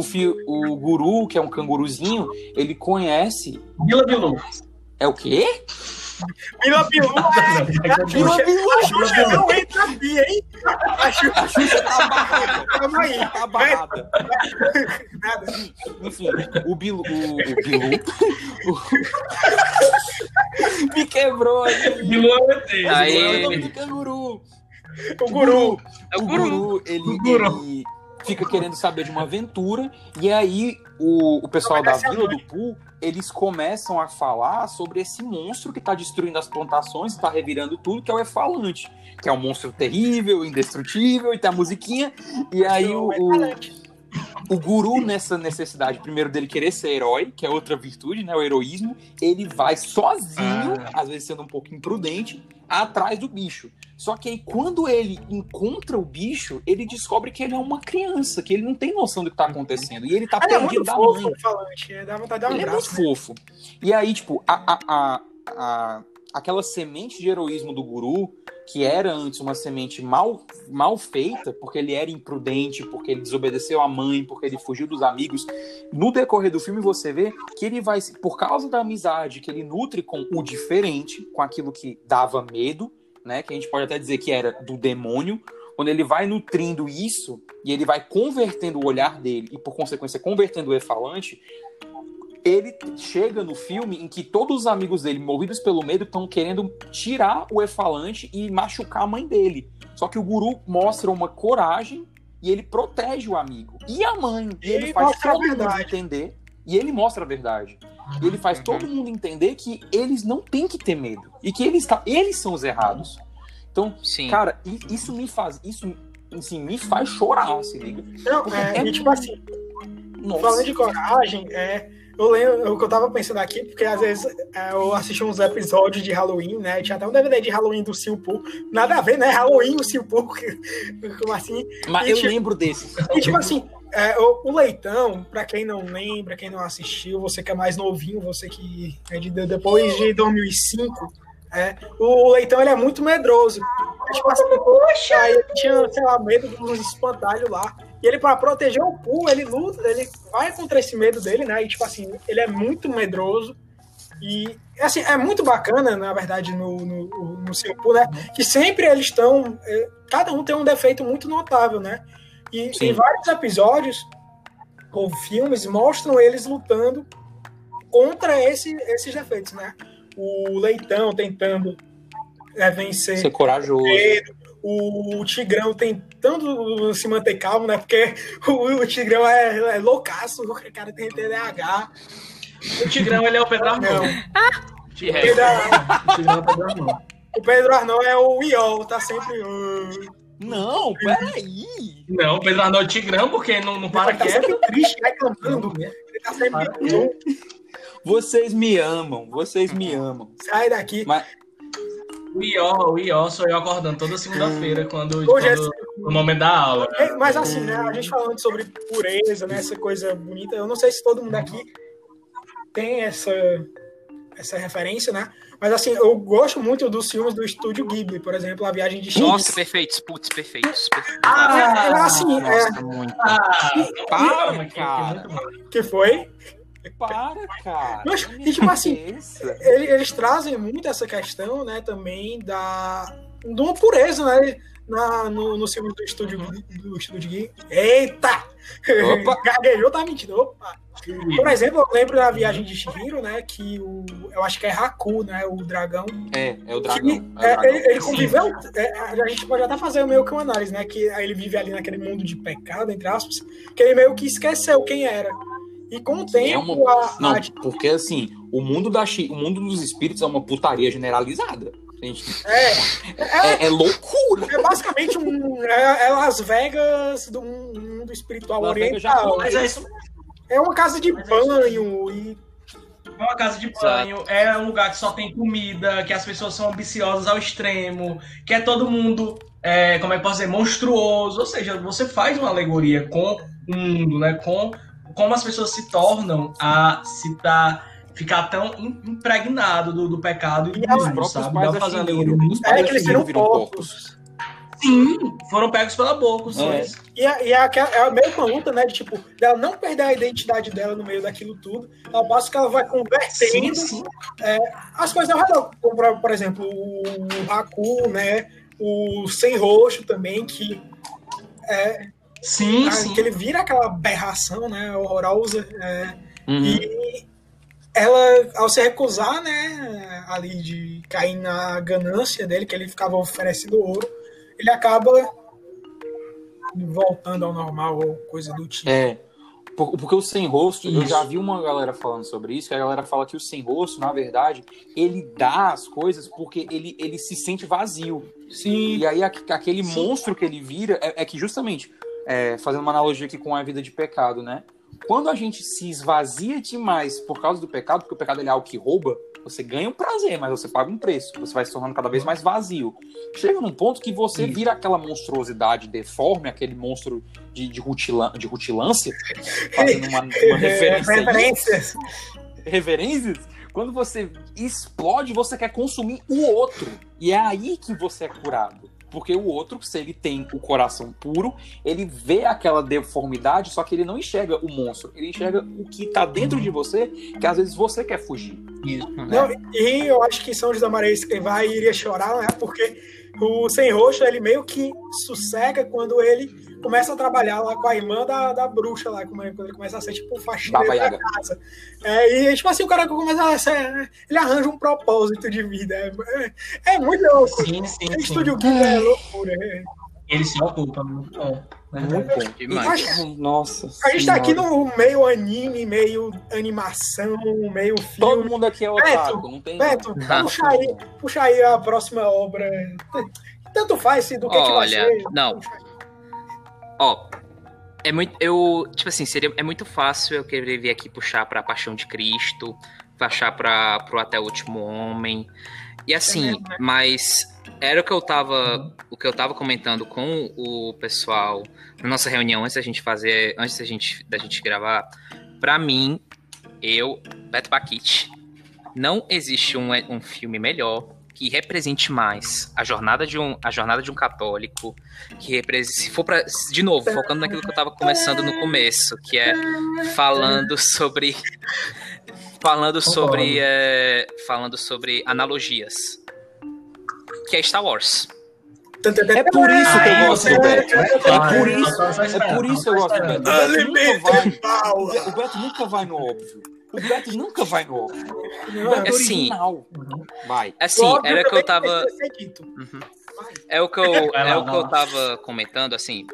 enfim, o, o, o, o, guru, que é um canguruzinho, ele conhece. Bila Bilu. É o quê? Bila Bilu é. A Bila Bilu. A Xuxa não entra aqui, hein? A Xuxa, tá barrada. Calma aí. Tá barrada. Nada. Enfim, o Bilu. O, o Bilu. Me quebrou aí. Bilu é o Aí. É o nome do canguru. O guru. É o, o guru. guru ele, o guru. ele fica querendo saber de uma aventura. E aí o, o pessoal da Vila do Pool, eles começam a falar sobre esse monstro que está destruindo as plantações, está revirando tudo, que é o Efalante. Que é um monstro terrível, indestrutível, e tem a musiquinha. E aí o, o, o guru, nessa necessidade, primeiro dele querer ser herói, que é outra virtude, né? O heroísmo, ele vai sozinho, ah. às vezes sendo um pouco imprudente, atrás do bicho. Só que aí, quando ele encontra o bicho, ele descobre que ele é uma criança, que ele não tem noção do que tá acontecendo. E ele tá ah, perdido é da fofo, mãe. Falante, é, dá vontade de dar um ele braço, é muito né? fofo. E aí, tipo, a, a, a, a, aquela semente de heroísmo do guru, que era antes uma semente mal, mal feita, porque ele era imprudente, porque ele desobedeceu a mãe, porque ele fugiu dos amigos. No decorrer do filme, você vê que ele vai, por causa da amizade que ele nutre com o diferente, com aquilo que dava medo, né? Que a gente pode até dizer que era do demônio. Quando ele vai nutrindo isso e ele vai convertendo o olhar dele e, por consequência, convertendo o efalante, ele chega no filme em que todos os amigos dele, movidos pelo medo, estão querendo tirar o efalante e machucar a mãe dele. Só que o guru mostra uma coragem e ele protege o amigo. E a mãe, e ele, ele faz todo mundo entender. E ele mostra a verdade. E ele faz uhum. todo mundo entender que eles não têm que ter medo. E que eles, tá, eles são os errados. Então, Sim. cara, isso me faz. Isso assim, me faz chorar, se liga. Não, é, é, tipo assim. Nossa. Falando de coragem, é, eu lembro o que eu tava pensando aqui, porque às vezes é, eu assisti uns episódios de Halloween, né? Tinha até um DVD de Halloween do Silpur. Nada a ver, né? Halloween, o Silpur, como assim. Mas e, eu tipo, lembro desse. E tipo assim, é, o, o, Leitão, para quem não lembra, quem não assistiu, você que é mais novinho, você que é de depois de 2005, é, o, o Leitão ele é muito medroso. Tipo assim, poxa, aí tinha, sei lá, medo dos espantalhos lá. E ele, para proteger o Pooh, ele luta, ele vai contra esse medo dele, né? E, tipo assim, ele é muito medroso. E, assim, é muito bacana, na verdade, no, no, no seu Pooh, né? Que sempre eles estão. É, cada um tem um defeito muito notável, né? E Sim. em vários episódios ou filmes mostram eles lutando contra esse, esses defeitos, né? O Leitão tentando é, vencer. Ser corajoso. O Tigrão tentando se manter calmo, né? Porque o, o Tigrão é, é loucaço, o cara tem TDAH. O Tigrão, ele é o Pedramão. Ah, o Tigrão é o Pedramão. O Pedro Arnão é o Iol, tá sempre. Uh, Não, peraí. Não, o Pedro Arnoldo Tigrão, porque não, não para ele tá sempre triste, reclamando. Ele tá sempre. Vocês me amam, vocês me amam. sai daqui. Mas O Ió, o Ió sou eu acordando toda segunda-feira quando, Hoje é quando- no momento da aula. É, Mas assim, né? A gente falando sobre pureza, né? Essa coisa bonita. Eu não sei se todo mundo aqui tem essa, essa referência, né? Mas assim, eu gosto muito dos filmes do estúdio Ghibli, por exemplo, A Viagem de Chihiro. Nossa, perfeitos, putz, perfeitos. perfeitos. Ah, É, assim, é, nossa, muito. Ah, Para, não, que- que cara. muito bom. que foi? Para, cara. Mas, e tipo assim, cabeça. ele- eles trazem muito essa questão, né, também da de uma pureza, né, na, no, no filme do estúdio do estúdio Ghibli. Eita! Opa! Gaguejou, tá mentindo. Opa! Por exemplo, eu lembro da viagem de Shihiro, né? Que o. Eu acho que é Haku, né? O dragão. É, é o Que, dragão. é, É o ele, dragão. ele conviveu. é, a gente pode até fazer meio que uma análise, né? Que ele vive ali naquele mundo de pecado, entre aspas, que ele meio que esqueceu quem era. E com o tempo, É uma- a, Não, a- porque assim, o mundo, da chi... o mundo dos espíritos é uma putaria generalizada. Gente, é, é, é loucura. é basicamente um. É, é Las Vegas do mundo espiritual Las oriental. Mas é isso É uma casa de Mas é banho e. É uma casa de banho, é um lugar que só tem comida, que as pessoas são ambiciosas ao extremo, que é todo mundo, é, como é que posso dizer, monstruoso. Ou seja, você faz uma alegoria com o mundo, né? Com como as pessoas se tornam a se dar, ficar tão im- impregnado do, do pecado e E do mundo, próprios sabe? Dá pais da fazer alegoria. É que da eles viram viram porcos. Sim, foram pegos pela boca, os É. E, é, e é, aquela- é meio que uma luta, né? De tipo, dela não perder a identidade dela no meio daquilo tudo, ao passo que ela vai Sim, convertendo sim. as coisas ao redor. Como, por- por exemplo, o Haku, né? O Sem Roxo também, que, Sim, ah, sim. que ele vira aquela aberração, né? Horrorosa. é, Uhum. E ela, ao se recusar, né? Ali de cair na ganância dele, que ele ficava oferecendo ouro, ele acaba voltando ao normal ou coisa do tipo. É. Por- Porque o sem rosto, eu Isso. já vi uma galera falando sobre isso, que a galera fala que o sem rosto, na verdade, ele dá as coisas porque ele, ele se sente vazio. Sim. E aí aquele monstro que ele vira é, é que justamente, é, fazendo uma analogia aqui com a vida de pecado, né? Quando a gente se esvazia demais por causa do pecado, porque o pecado é algo que rouba, você ganha um prazer, mas você paga um preço. Você vai se tornando cada vez mais vazio. Chega num ponto que você vira aquela monstruosidade deforme, aquele monstro de, de, rutilan- de rutilância, fazendo uma, uma referência aí Referências. reverências, quando você explode, você quer consumir o outro. E é aí que você é curado. Porque o outro, se ele tem o coração puro, ele vê aquela deformidade, só que ele não enxerga o monstro. Ele enxerga o que tá dentro de você, que às vezes você quer fugir. Isso. Não, e eu acho que São José Maria Escrivá iria chorar, né? Porque o Sem Roxo, ele meio que sossega quando ele começa a trabalhar lá com a irmã da, da bruxa lá, é- quando ele começa a ser tipo faxineiro Baba da Yaga. casa. É, e tipo assim, o cara começa a ser, ele arranja um propósito de vida. É, é- é muito louco. Sim, sim, O sim. Estúdio Ghibli é loucura. é. Ele se ocupa, muito bom. Muito bom. Demais. E- Nossa. A gente tá aqui Senhora. no meio anime, meio animação, meio Todo filme. mundo aqui é Beto, otaku, não tem. Beto, puxa aí, puxa aí a próxima obra. Tanto faz se do que, que vai Olha, ser. não. Ó, é muito. Eu. Tipo assim, seria, é muito fácil eu querer vir aqui puxar pra Paixão de Cristo, puxar pra, pro Até o Último Homem. E assim, mesmo, né? mas era o que eu tava. O que eu tava comentando com o pessoal na nossa reunião antes da gente fazer. Antes da gente, da gente gravar. Pra mim, eu, Beto Paquite, não existe um, um filme melhor que represente mais a jornada de um, a jornada de um católico, que represente, se for para de novo, focando naquilo que eu tava começando no começo, que é falando sobre falando sobre é, falando sobre analogias, que é Star Wars. É por isso que eu gosto do Beto. É por isso- É por isso que eu gosto do. Beto. O Beto nunca vai. Alimento O Beto nunca vai no óbvio. O Beto nunca vai no óbvio. Beto É assim. original. Vai. Assim, era que eu tava. Uhum. É o que eu, é o que eu tava comentando, assim.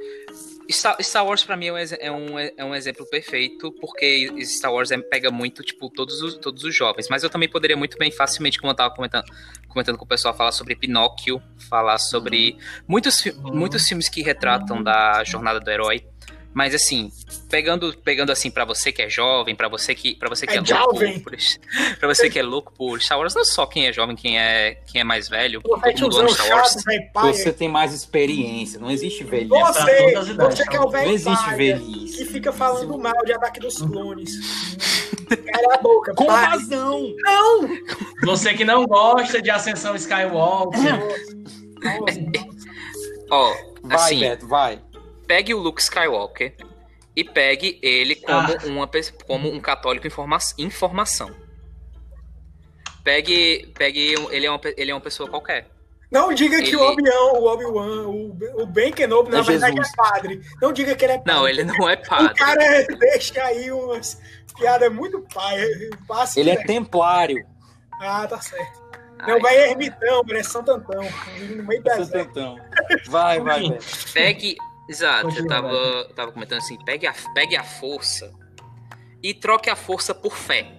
Star, Star Wars pra mim é um, é, um, é um exemplo perfeito, porque Star Wars é, pega muito, tipo, todos os, todos os jovens. Mas eu também poderia muito bem, facilmente, como eu tava comentando, comentando com o pessoal, falar sobre Pinóquio, falar sobre muitos, Uhum. muitos filmes que retratam da jornada do herói. Mas assim, pegando, pegando assim para você que é jovem, para você que para você que É é, louco, jovem. por, para você que é louco por Star Wars, não só quem é jovem, quem é quem é mais velho, Pô, todo mundo ama Star Wars. chato. Você tem mais experiência, não existe velhice. Você, idades, você que é o Não velho existe pai, velhice. que fica falando mal de Ataque dos Clones. Cala a boca, Com pai. razão! Não! Você que não gosta de Ascensão Skywalker. Ó, Vai, assim, Beto, vai. Pegue o Luke Skywalker e pegue ele como, Ah. uma, como um católico em forma- em formação. Pegue, pegue ele, é uma, ele é uma pessoa qualquer. Não diga que Ele- o Obi-Wan, o Obi-Wan, o, o Ben Kenobi, na É verdade, Jesus. é padre. Não diga que ele é padre. Não, ele não é O padre. cara deixa aí umas piadas muito pai. Passa, Ele é templário. Ah, tá certo. Ai, Não, vai ermitão, ele é Santo Antão. No meio da Seu tentão. Vai, vai, Beto. Pegue. Exato, eu Continua, tava, eu tava comentando assim: pegue a, pegue a força e troque a força por fé.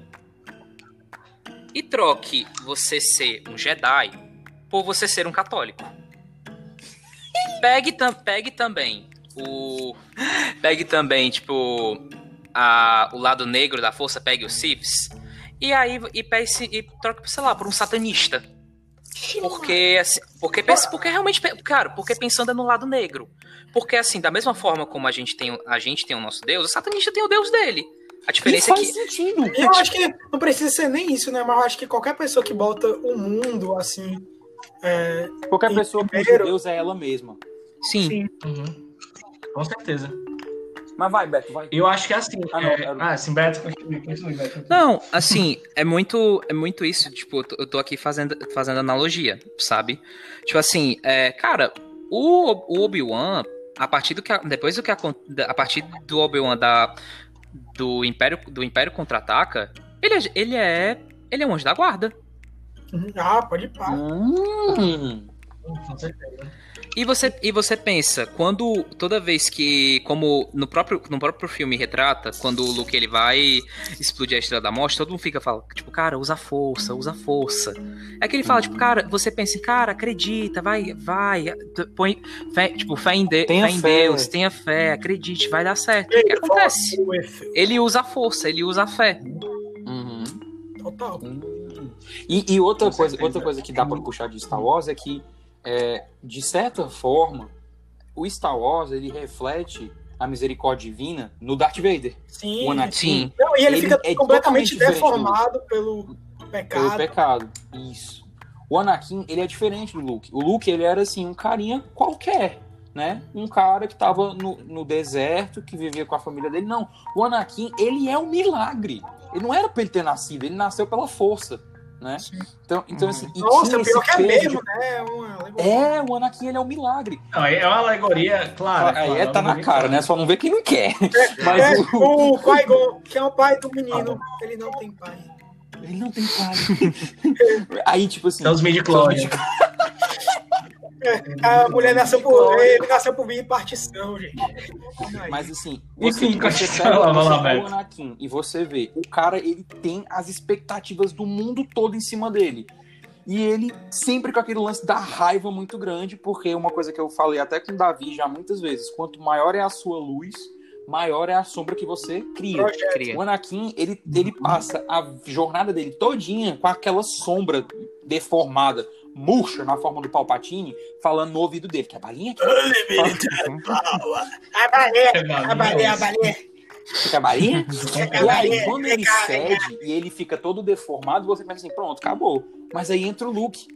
E troque você ser um Jedi por você ser um católico. Pegue, tam, pegue também o. Pegue também, tipo, a, o lado negro da força, pegue os Siths. E aí e, pegue, e troque, sei lá, por um satanista. Porque, assim, porque, porque realmente, cara, porque pensando é no lado negro. Porque, assim, da mesma forma como a gente tem, a gente tem o nosso Deus, o satanista tem o Deus dele. A diferença é faz que. sentido. E eu acho que não precisa ser nem isso, né? Mas eu acho que qualquer pessoa que bota o mundo assim. é, Qualquer pessoa primeiro- Deus é ela mesma. Sim. sim. Uhum. Com certeza. Mas vai, Beto, vai. Eu acho que é assim. Ah, não, é... era- Ah, sim, Beto, continue, continue, Beto. continue. Não, assim, é muito, é muito isso. Tipo, eu tô, aqui fazendo, fazendo analogia, sabe? Tipo assim, é, cara, o, o Obi-Wan, a partir do que. a- Depois do que da- a partir do Obi-Wan da. Do Império, do Império Contra-Ataca, ele, é- ele é. Ele é um anjo da guarda. Ah, pode ir pá. Hum. Com certeza. E você, e você pensa, quando toda vez que, como no próprio, no próprio filme retrata, quando o Luke ele vai explodir a Estrela da Morte, todo mundo fica falando, tipo, cara, usa força, usa força. É que ele fala, tipo, cara, você pensa, cara, acredita, vai, vai, põe, fé, tipo, fé em, de, Tenha fé em fé. Deus, tenha fé, acredite, vai dar certo. O que acontece? Ele usa a força, ele usa a fé. Uhum. Total. Hum. E, e outra, Com coisa, certeza. outra coisa que dá pra puxar de Star Wars é que, é, de certa forma, o Star Wars ele reflete a misericórdia divina no Darth Vader. Sim. O Anakin Sim. Não, e ele, Ele fica é completamente deformado pelo pelo pecado. pecado. Isso. O Anakin, ele é diferente do Luke. O Luke, ele era assim, um carinha qualquer, né? Um cara que tava no, no deserto, que vivia com a família dele. Não, o Anakin, ele é um milagre. Ele não era pra ele ter nascido, ele nasceu pela força, né? Sim. Então, então assim, Nossa, pior que é mesmo, de- né? É. É, o Anakin, ele é um milagre. Não, é uma alegoria, claro. Aí claro, é, tá na cara, né? Só não vê quem não quer. É, Mas o, o Qui-Gon, que é o pai do menino, ele não tem pai. ele não tem pai. Aí, tipo assim... São os midi-clones. A mulher nasceu por. Ele nasceu por vir partição, gente. Mas assim, você, Enfim, você pega, lá, lá, o Anakin e você vê, o cara ele tem as expectativas do mundo todo em cima dele. E ele sempre com aquele lance da raiva muito grande, porque uma coisa que eu falei até com o Davi já muitas vezes, quanto maior é a sua luz, maior é a sombra que você cria. Projeto. Cria. O Anakin, ele, ele passa a jornada dele todinha com aquela sombra deformada, murcha na forma do Palpatine, falando no ouvido dele, que é balinha aqui. A baleia, É a baleia, a baleia. Fica balinha? É E aí, quando é ele cede e ele fica todo deformado, você pensa assim, pronto, acabou. Mas aí entra o Luke.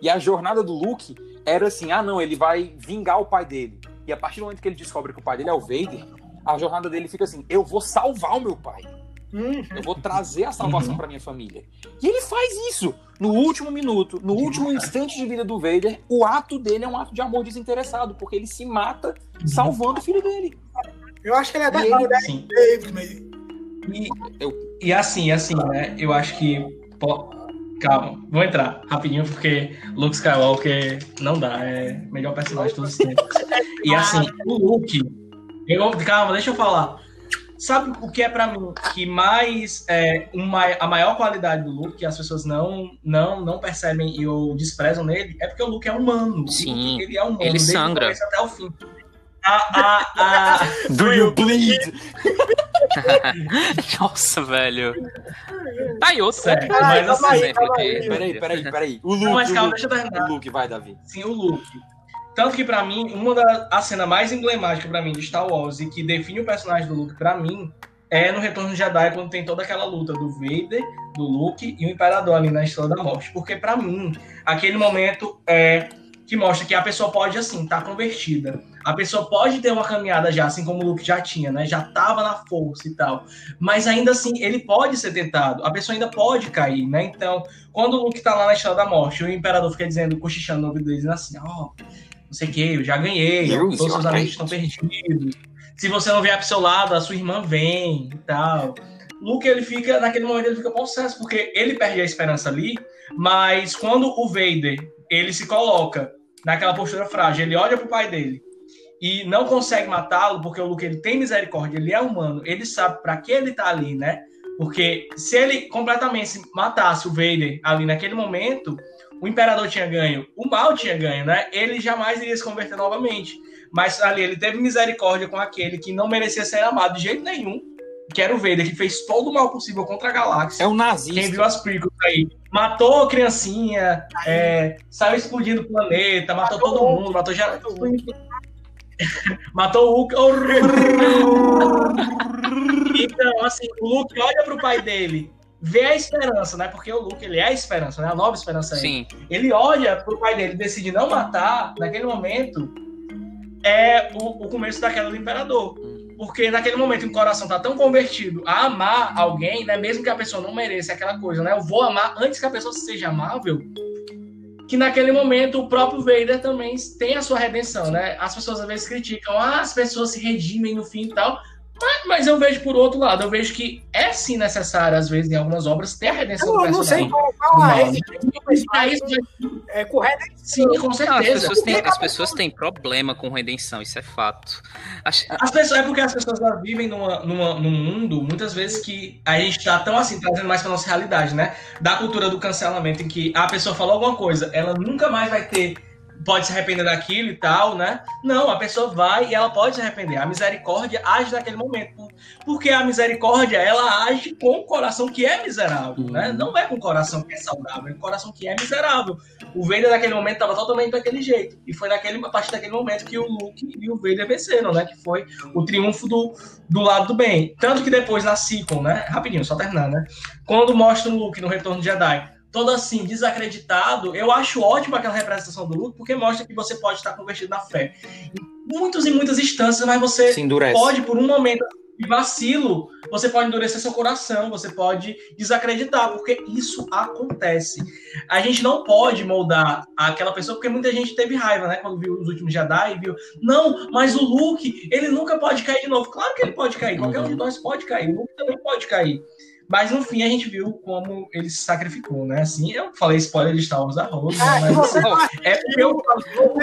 E a jornada do Luke era assim, ah não, ele vai vingar o pai dele. E a partir do momento que ele descobre que o pai dele é o Vader, a jornada dele fica assim, eu vou salvar o meu pai. Hum, Eu vou trazer a salvação pra minha família. E ele faz isso. No último minuto, no último instante de vida do Vader, o ato dele é um ato de amor desinteressado, porque ele se mata salvando o filho dele. eu acho que ele é da ele- da Sim. E, Eu- e assim, assim, né? Eu acho que. pô, calma, vou entrar rapidinho, porque Luke Skywalker não dá, é o melhor personagem de todos os tempos. E assim, o Luke, Eu, calma, deixa eu falar. Sabe o que é para mim que mais é uma, a maior qualidade do Luke que as pessoas não não não percebem e ou desprezam nele é porque o Luke é humano. Sim. Ele é humano. Ele desde o sangra. Até o fim. A, a, a... Do you bleed? Nossa, velho. Tá aí outro, Sério, mas outro assim, aí, Peraí, peraí, peraí. O Luke, Não, mas o calma, Luke. deixa eu terminar. O Luke, vai, Davi. Sim, o Luke. Tanto que pra mim, uma da a cena mais emblemática pra mim de Star Wars e que define o personagem do Luke pra mim é no Retorno de Jedi quando tem toda aquela luta do Vader, do Luke e o Imperador ali na Estrela da Morte. Porque pra mim, aquele momento é que mostra que a pessoa pode assim, tá convertida. A pessoa pode ter uma caminhada já, assim como o Luke já tinha, né? Já tava na força e tal. Mas ainda assim, ele pode ser tentado. A pessoa ainda pode cair, né? Então, quando o Luke tá lá na Estrela da Morte, o Imperador fica dizendo, cochichando no ouvido dele, assim, ó, não sei o que, eu já ganhei, todos os amigos estão perdidos. Se você não vier pro seu lado, a sua irmã vem e tal. Luke, ele fica, naquele momento, ele fica possesso, porque ele perde a esperança ali, mas quando o Vader, ele se coloca naquela postura frágil, ele olha pro pai dele e não consegue matá-lo, porque o Luke, ele tem misericórdia, ele é humano, ele sabe para que ele tá ali, né? Porque se ele completamente matasse o Vader ali naquele momento, o Imperador tinha ganho, o mal tinha ganho, né? Ele jamais iria se converter novamente. Mas ali ele teve misericórdia com aquele que não merecia ser amado de jeito nenhum, que era o Vader, que fez todo o mal possível contra a galáxia. É um Quem nazista. viu as prequels aí, matou a criancinha, é, saiu explodindo o planeta, matou, Matou todo o mundo, matou já. Matou o matou o Hulk. então, assim, o Luke olha pro pai dele, vê a esperança, né? Porque o Luke, ele é a esperança, né? A nova esperança aí. Sim. Ele olha pro pai dele, decide não matar, naquele momento, é o, o começo da queda do imperador. Porque naquele momento o coração tá tão convertido a amar alguém, né? Mesmo que a pessoa não mereça aquela coisa, né? Eu vou amar antes que a pessoa seja amável. Que naquele momento o próprio Vader também tem a sua redenção, né? As pessoas às vezes criticam, ah, as pessoas se redimem no fim e tal. Mas, mas eu vejo por outro lado, eu vejo que é sim necessário, às vezes, em algumas obras, ter a redenção do Eu não sei personagem. qual, qual a Não. resistência, mas Aí isso é correto. sim, com Não, as, certeza. pessoas têm, as pessoas têm problema com redenção, isso é fato. Acho- As pessoas, é porque as pessoas vivem numa, numa, num mundo, muitas vezes, que a gente tá tão assim, trazendo mais pra nossa realidade, né? Da cultura do cancelamento, em que a pessoa falou alguma coisa, ela nunca mais vai ter. Pode se arrepender daquilo e tal, né? Não, a pessoa vai e ela pode se arrepender. A misericórdia age naquele momento. Porque a misericórdia, ela age com o coração que é miserável, né? Não é com o coração que é saudável, é com o coração que é miserável. O Vader naquele momento estava totalmente daquele jeito. E foi naquele, a partir daquele momento que o Luke e o Vader venceram, né? Que foi o triunfo do, do lado do bem. Tanto que depois na sequel, né? Rapidinho, só terminar, né? Quando mostra o Luke no Retorno de Jedi, todo assim, desacreditado, eu acho ótimo aquela representação do Luke, porque mostra que você pode estar convertido na fé. Em muitas e muitas instâncias, mas você pode, por um momento de vacilo, você pode endurecer seu coração, você pode desacreditar, porque isso acontece. A gente não pode moldar aquela pessoa, porque muita gente teve raiva, né? Quando viu os últimos Jedi e viu, não, mas o Luke, ele nunca pode cair de novo. Claro que ele pode cair, qualquer um de nós pode cair, o Luke também pode cair. Mas no fim a gente viu como ele se sacrificou, né? Assim, eu falei spoiler de Star Wars da Rose, Ah, mas assim, não é porque eu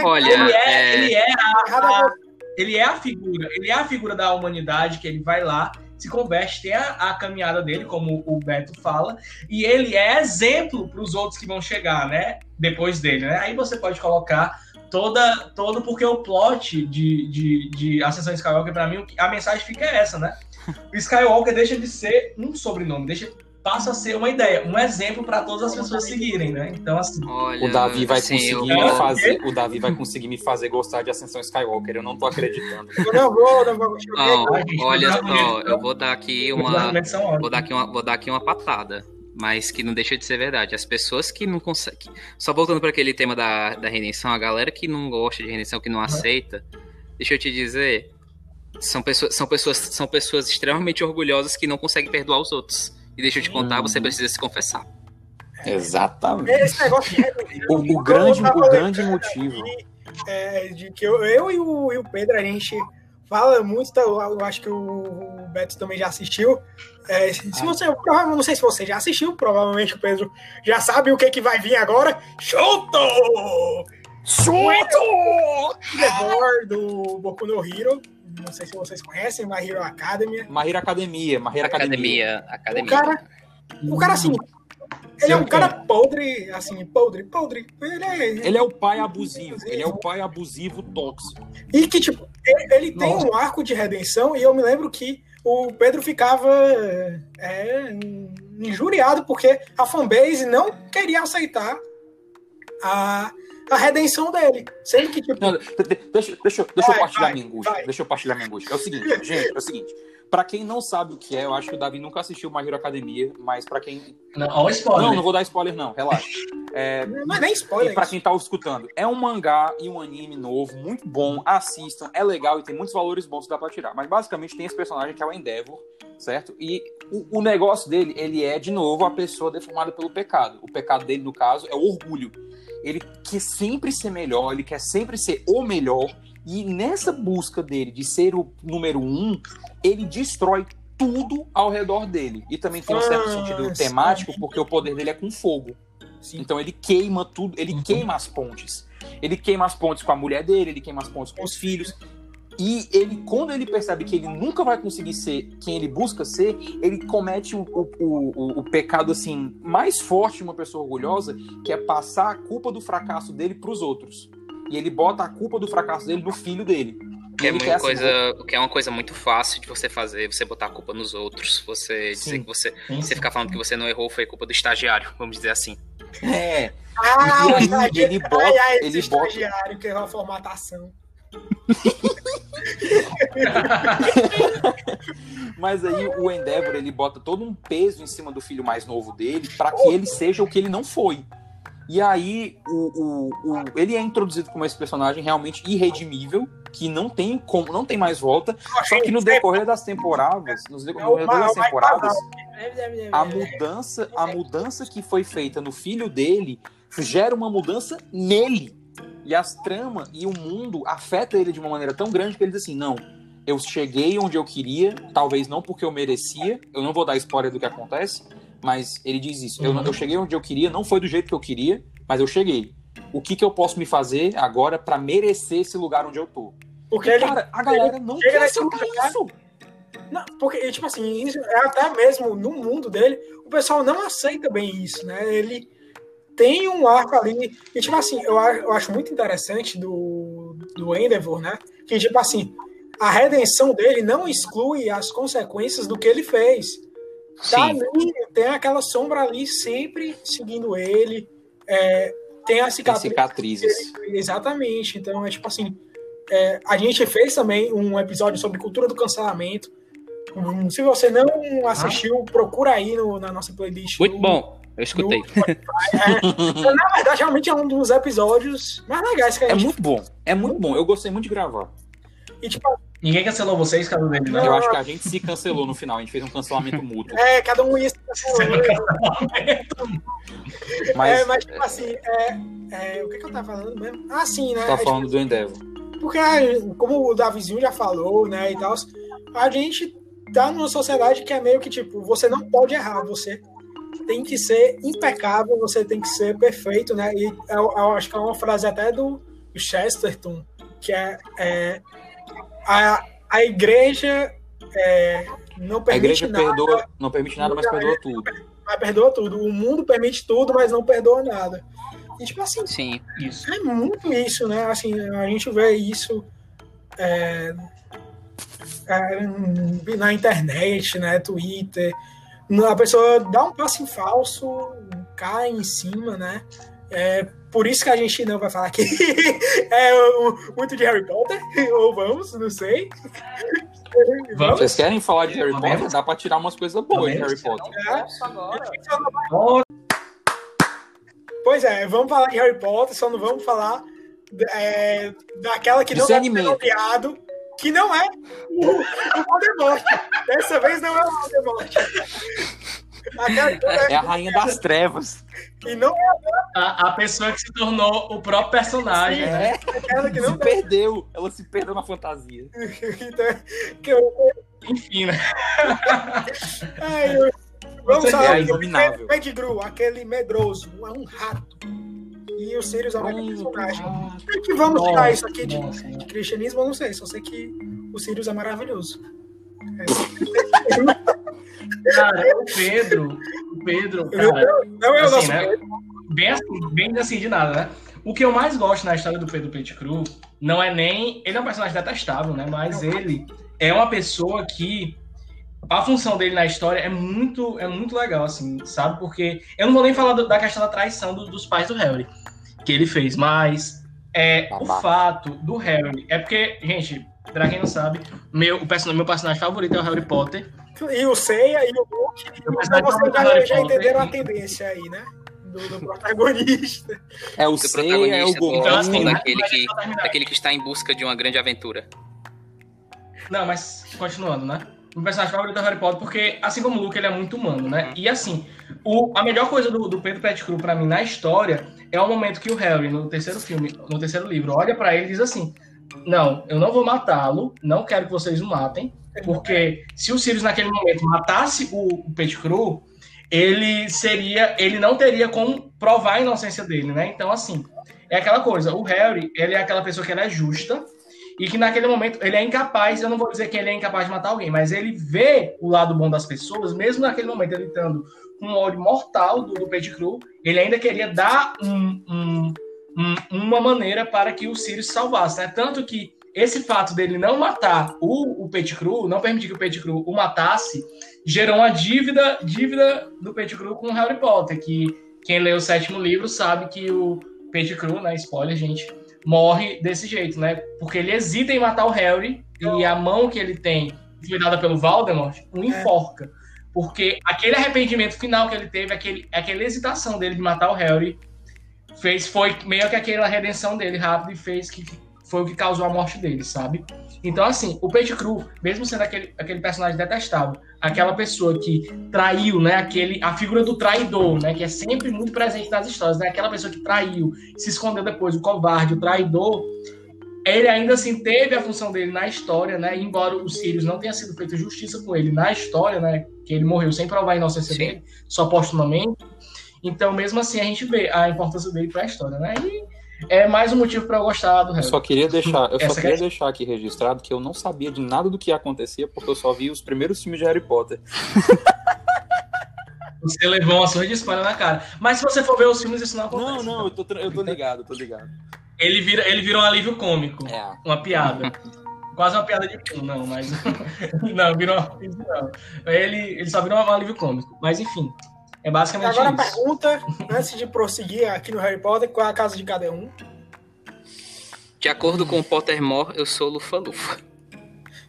Olha, ele é, é- ele é a, a- ele é a figura, ele é a figura da humanidade que ele vai lá, se converte, tem a, a caminhada dele, como o Beto fala, e ele é exemplo para os outros que vão chegar, né? Depois dele, né? Aí você pode colocar toda, todo porque o plot de, de, de Ascensão Skywalker para mim, a mensagem fica essa, né? O Skywalker deixa de ser um sobrenome, deixa passa a ser uma ideia, um exemplo para todas as pessoas seguirem, né? Então assim, Olha, O Davi vai assim, eu conseguir vou- me fazer. O Davi vai conseguir me fazer gostar de Ascensão Skywalker. Eu não tô acreditando. Eu não vou, não vou. Não, olha só, eu vou dar aqui uma. Vou dar aqui uma, vou dar aqui uma patada. Mas que não deixa de ser verdade. As pessoas que não conseguem. Só voltando para aquele tema da, da redenção, a galera que não gosta de redenção, que não aceita, deixa eu te dizer. São pessoas, são, pessoas, são pessoas extremamente orgulhosas que não conseguem perdoar os outros. E deixa eu te contar, você precisa se confessar. Exatamente. Esse negócio O, o grande, o grande motivo. aqui, é, de que eu, eu e, o, e o Pedro, a gente fala muito, tá, eu acho que o, o Beto também já assistiu. É, se se você, não sei se você já assistiu, provavelmente o Pedro já sabe o que, que vai vir agora. Shoto! The War do Boku no Hero, não sei se vocês conhecem, My Hero Academia. My Hero Academia, My Hero Academia. Academia. O cara, o cara assim, ele é um cara podre, assim, podre, podre. Ele é, Ele é o pai abusivo, ele é o pai abusivo tóxico. E que, tipo, ele, ele tem um arco de redenção, e eu me lembro que o Pedro ficava é, injuriado porque a fanbase não queria aceitar a, a redenção dele. Sendo que, tipo, Não, de- de- deixa, deixa, deixa eu Vai, partilhar vai, minha angústia. vai. Deixa eu partilhar minha angústia. É o seguinte, gente, é o seguinte. Pra quem não sabe o que é, eu acho que o Davi nunca assistiu My Hero Academia, mas pra quem. Não, ó o spoiler. Não, não vou dar spoiler, não, relaxa. É, não é nem E spoiler. pra isso. quem tá escutando, é um mangá e um anime novo, muito bom, assistam, é legal e tem muitos valores bons que dá pra tirar. Mas basicamente tem esse personagem que é o Endeavor, certo? E o, o negócio dele, ele é, de novo, a pessoa deformada pelo pecado. O pecado dele, no caso, é o orgulho. Ele quer sempre ser melhor, ele quer sempre ser o melhor. E nessa busca dele de ser o número um, ele destrói tudo ao redor dele. E também tem um certo Ah, sentido temático, porque o poder dele é com fogo. Sim. Então ele queima tudo, ele Uhum. queima as pontes. Ele queima as pontes com a mulher dele, ele queima as pontes com os filhos. E ele, quando ele percebe que ele nunca vai conseguir ser quem ele busca ser, ele comete o, o, o, o pecado assim mais forte de uma pessoa orgulhosa, que é passar a culpa do fracasso dele para os outros. E ele bota a culpa do fracasso dele no filho dele. Que é, quer, assim, coisa, que é uma coisa muito fácil de você fazer, você botar a culpa nos outros, você dizer Sim. que você, Sim, você ficar falando que você não errou foi culpa do estagiário, vamos dizer assim. É, Ah, E aí, o estagiário- ele bota- ai, ai, esse ele bota- estagiário que errou a formatação. Mas aí o Endeavor, ele bota todo um peso em cima do filho mais novo dele para que ele seja o que ele não foi. E aí o, o, o- ele é introduzido como esse personagem realmente irredimível, que não tem como, não tem mais volta. Só que no decorrer das temporadas, nos É decorrer das temporadas, a mudança, a mudança que foi feita no filho dele gera uma mudança nele. E as tramas e o mundo afeta ele de uma maneira tão grande que ele diz assim: não, eu cheguei onde eu queria, talvez não porque eu merecia, eu não vou dar spoiler do que acontece, mas ele diz isso: eu, não- eu cheguei onde eu queria, não foi do jeito que eu queria, mas eu cheguei. O que, que eu posso me fazer agora pra merecer esse lugar onde eu tô? Porque E, ele. cara, a galera não quer aceitar lugar. isso. Não, porque, tipo assim, é até mesmo no mundo dele, o pessoal não aceita bem isso, né? Ele tem um arco ali. E, tipo assim, eu, eu acho muito interessante do, do Endeavor, né? Que, tipo assim, a redenção dele não exclui as consequências do que ele fez. Tá tem aquela sombra ali sempre seguindo ele. é, tem a Tem cicatriz cicatrizes. Exatamente. Então, é tipo assim, é, a gente fez também um episódio sobre cultura do cancelamento. Hum, Se você não assistiu, procura aí no- na nossa playlist. Muito no- bom, eu escutei. É, na verdade, realmente é um dos episódios mais legais que a É gente muito bom, é muito bom. Eu gostei muito de gravar. E, tipo, Ninguém cancelou vocês, dele, Não. não. Eu acho que a gente se cancelou no final, a gente fez um cancelamento mútuo. é, cada um ia se Mas, é, mas tipo assim, é, é, o que, que eu tava falando mesmo? Ah, sim, né? tá É, tipo, falando do Endeavor. Porque, como o Davizinho já falou, né, e tal, a gente tá numa sociedade que é meio que tipo, você não pode errar, você tem que ser impecável, você tem que ser perfeito, né? E eu, eu acho que é uma frase até do Chesterton, que é, é, a, a igreja é, não A permite igreja nada, perdoa, não permite nada, mas perdoa tudo. mas perdoa tudo. O mundo permite tudo, mas não perdoa nada. E tipo assim, Sim. Isso. é muito isso, né? Assim, a gente vê isso é, é, na internet, né? Twitter. A pessoa dá um passo em falso, cai em cima, né? É, por isso que a gente não vai falar aqui é, muito de Harry Potter, ou vamos, não sei. Vamos? Vocês querem falar de Harry Potter? Dá pra tirar umas coisas boas de Harry? Potter. Ó, Pois é, vamos falar de Harry Potter, só não vamos falar é, daquela que não deve ser nomeado, que não é o, o Voldemort. Dessa vez não é o Voldemort. Que, É a rainha das trevas. que não é a, a pessoa que se tornou o próprio personagem, né? É, aquela que se não perdeu. Ela se perdeu na fantasia. então, que eu, Enfim, né? ai, eu- Vamos falar é do. Pettigrew, aquele medroso, é um rato. E o Sirius é um personagem. E que vamos tirar isso aqui de, Nossa, de cristianismo, eu não sei, só sei que o Sirius é maravilhoso. Cara, o Pedro, o Pedro, cara, não é o assim, nosso né? Bem assim, bem assim de nada, né? O que eu mais gosto na história do Pedro Pettigrew não é nem. Ele é um personagem detestável, né? Mas ele é uma pessoa que. A função dele na história é muito, é muito legal, assim, sabe? Porque eu não vou nem falar do- da questão da traição do- dos pais do Harry, que ele fez, mas é, o Babaca. fato do Harry. É porque, gente, pra quem não sabe, meu, o person meu personagem favorito é o Harry Potter. E o Seiya e o Luke. Então personagem vocês o já, já entenderam a tendência aí, né? Do, do protagonista. É o do C, é o protagonista, do Então, assim, Gominho. né? daquele, que, daquele que está em busca de uma grande aventura. Não, mas continuando, né? Meu personagem favorito o Harry Potter, porque, assim como o Luke, ele é muito humano, né? E assim, o, a melhor coisa do, do Pedro Pettigrew pra mim na história é o momento que o Harry, no terceiro filme, no terceiro livro, olha pra ele e diz assim: Não, eu não vou matá-lo, não quero que vocês o matem, porque se o Sirius naquele momento matasse o, o Pettigrew, ele seria, ele não teria como provar a inocência dele, né? Então, assim, é aquela coisa, o Harry, ele é aquela pessoa que ela é justa, e que naquele momento ele é incapaz, eu não vou dizer que ele é incapaz de matar alguém, mas ele vê o lado bom das pessoas, mesmo naquele momento ele estando com um ódio mortal do, do Pettigrew, ele ainda queria dar um- um- um- uma maneira para que o Sirius salvasse, né? Tanto que esse fato dele não matar o, o Pettigrew, não permitir que o Pettigrew o matasse, gerou uma dívida, dívida do Pettigrew com o Harry Potter, que quem lê o sétimo livro sabe que o Pettigrew, né, spoiler, gente, morre desse jeito, né? Porque ele hesita em matar o Harry e a mão que ele tem, que foi dada pelo Voldemort, o enforca. Porque aquele arrependimento final que ele teve, aquele, aquela hesitação dele de matar o Harry, fez, foi meio que aquela redenção dele rápido e fez que foi o que causou a morte dele, sabe? Então, assim, o Pettigrew, mesmo sendo aquele, aquele personagem detestável, aquela pessoa que traiu, né, aquele, a figura do traidor, né, que é sempre muito presente nas histórias, né, aquela pessoa que traiu, se escondeu depois, o covarde, o traidor, ele ainda assim teve a função dele na história, né, embora o Sirius não tenha sido feita justiça com ele na história, né, que ele morreu sem provar a inocência Sim. dele, só postumamente, então mesmo assim a gente vê a importância dele para a história, né, e é mais um motivo para eu gostar do Eu Harry. só queria deixar, eu só queria questão. deixar aqui registrado que eu não sabia de nada do que acontecia porque eu só vi os primeiros filmes de Harry Potter. Você levou uma surra de spoiler na cara. Mas se você for ver os filmes, isso não acontece. Não, não, eu tô, eu tô ligado, eu tô ligado. Ele vira, ele vira um alívio cômico. É. Uma piada. Quase uma piada de fundo, não, mas. não, virou uma. Não. Ele, ele só virou um alívio cômico. Mas enfim. É basicamente Agora a isso. pergunta, antes de prosseguir aqui no Harry Potter, qual é a casa de cada um? De acordo com o Pottermore, eu sou Lufa-Lufa.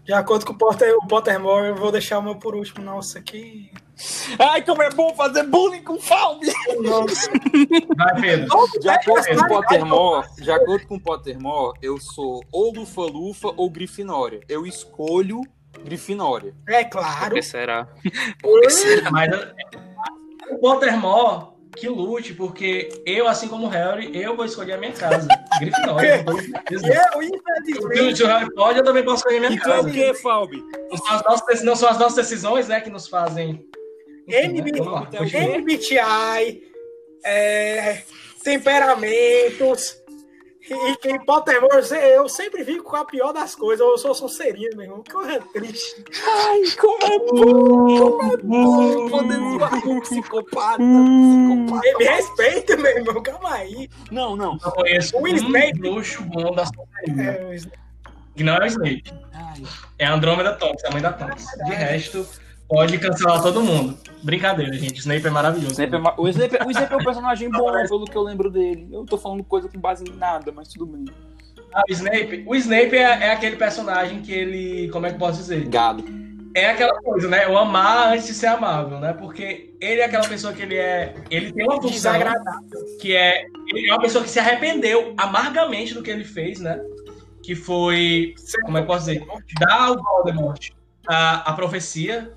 De acordo com o, Potter, o Pottermore, eu vou deixar o meu por último. Nossa, que. Ai, como é bom fazer bullying com Falme! Nossa. Vai, Pedro. De acordo com o Pottermore, de acordo com o Pottermore, eu sou ou Lufa-Lufa ou Grifinória. Eu escolho Grifinória. É Por claro. que será? Por que será? Mas o Pottermore que lute, porque eu, assim como o Harry, eu vou escolher a minha casa. Grifinória. eu E eu, Se infelizmente, o Harry pode, eu também posso escolher a minha Então casa. o que, Falme? Não são, as nossas, não são as nossas decisões, né, que nos fazem. Enfim, né. MBTI, é, temperamentos. E quem Pottermore, eu sempre fico com a pior das coisas. Eu sou Sonserino, meu irmão. Que coisa triste. Ai, como é bom! Como é bom poder zoar com um psicopata! psicopata. Me respeita, meu irmão. Calma aí. Não, não. Eu conheço O um Snape. bruxo bom da Sonserina. É, Que não é o Snape. Ai, É a Andrômeda Tonks, a mãe da Tonks. De resto, pode cancelar todo mundo. Brincadeira, gente. Snape é maravilhoso. Snape é ma- o, Snape, o Snape é um personagem bom, pelo que eu lembro dele. Eu tô falando coisa com base em nada, mas tudo bem. Ah, o Snape, o Snape é, é aquele personagem que ele. Como é que eu posso dizer? Gado. É aquela coisa, né? O amar antes de ser amável, né? Porque ele é aquela pessoa que ele é. Ele tem uma função desagradável. que é. Ele é uma pessoa que se arrependeu amargamente do que ele fez, né? Que foi. Como é que eu posso dizer? Dar ao Voldemort a, a profecia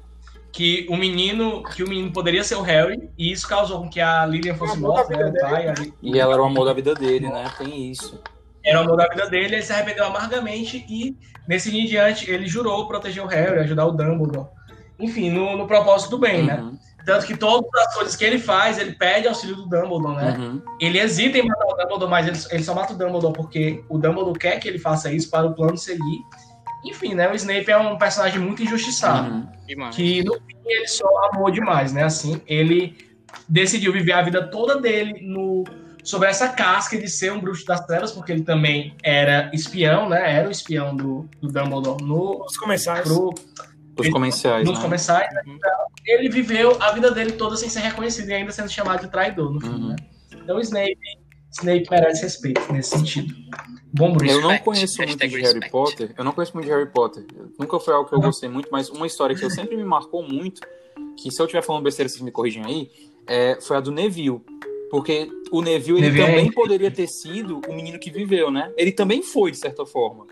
que o menino que o menino poderia ser o Harry e isso causou com que a Lilian fosse da morta, né? Pai, ali, E ela era o amor da vida dele, né? Tem isso. era o amor da vida dele, ele se arrependeu amargamente e nesse dia em diante ele jurou proteger o Harry, ajudar o Dumbledore. Enfim, no, no propósito do bem, né? Uhum, Tanto que todas as coisas que ele faz, ele pede auxílio do Dumbledore, né? uhum. Ele hesita em matar o Dumbledore, mas ele, ele só mata o Dumbledore porque o Dumbledore quer que ele faça isso para o plano seguir. Enfim, né? O Snape é um personagem muito injustiçado. Uhum. Que no fim ele só amou demais, né? Assim, ele decidiu viver a vida toda dele no sobre essa casca de ser um bruxo das trevas, porque ele também era espião, né? Era o espião do, do Dumbledore no, Os comerciais. Pro, Os comerciais. Nos né? comerciais. Né? Então, ele viveu a vida dele toda sem ser reconhecido e ainda sendo chamado de traidor no fim, uhum. né? Então, Snape, Snape merece respeito nesse sentido. Bom bruxo. Eu não conheço muito de Harry Potter. Eu não conheço muito de Harry Potter. Nunca foi algo que eu gostei muito, mas uma história que eu sempre me marcou muito, que se eu estiver falando besteira, vocês me corrigem aí, é, foi a do Neville. Porque o Neville, ele Neville também é... poderia ter sido o menino que viveu, né? Ele também foi, de certa forma.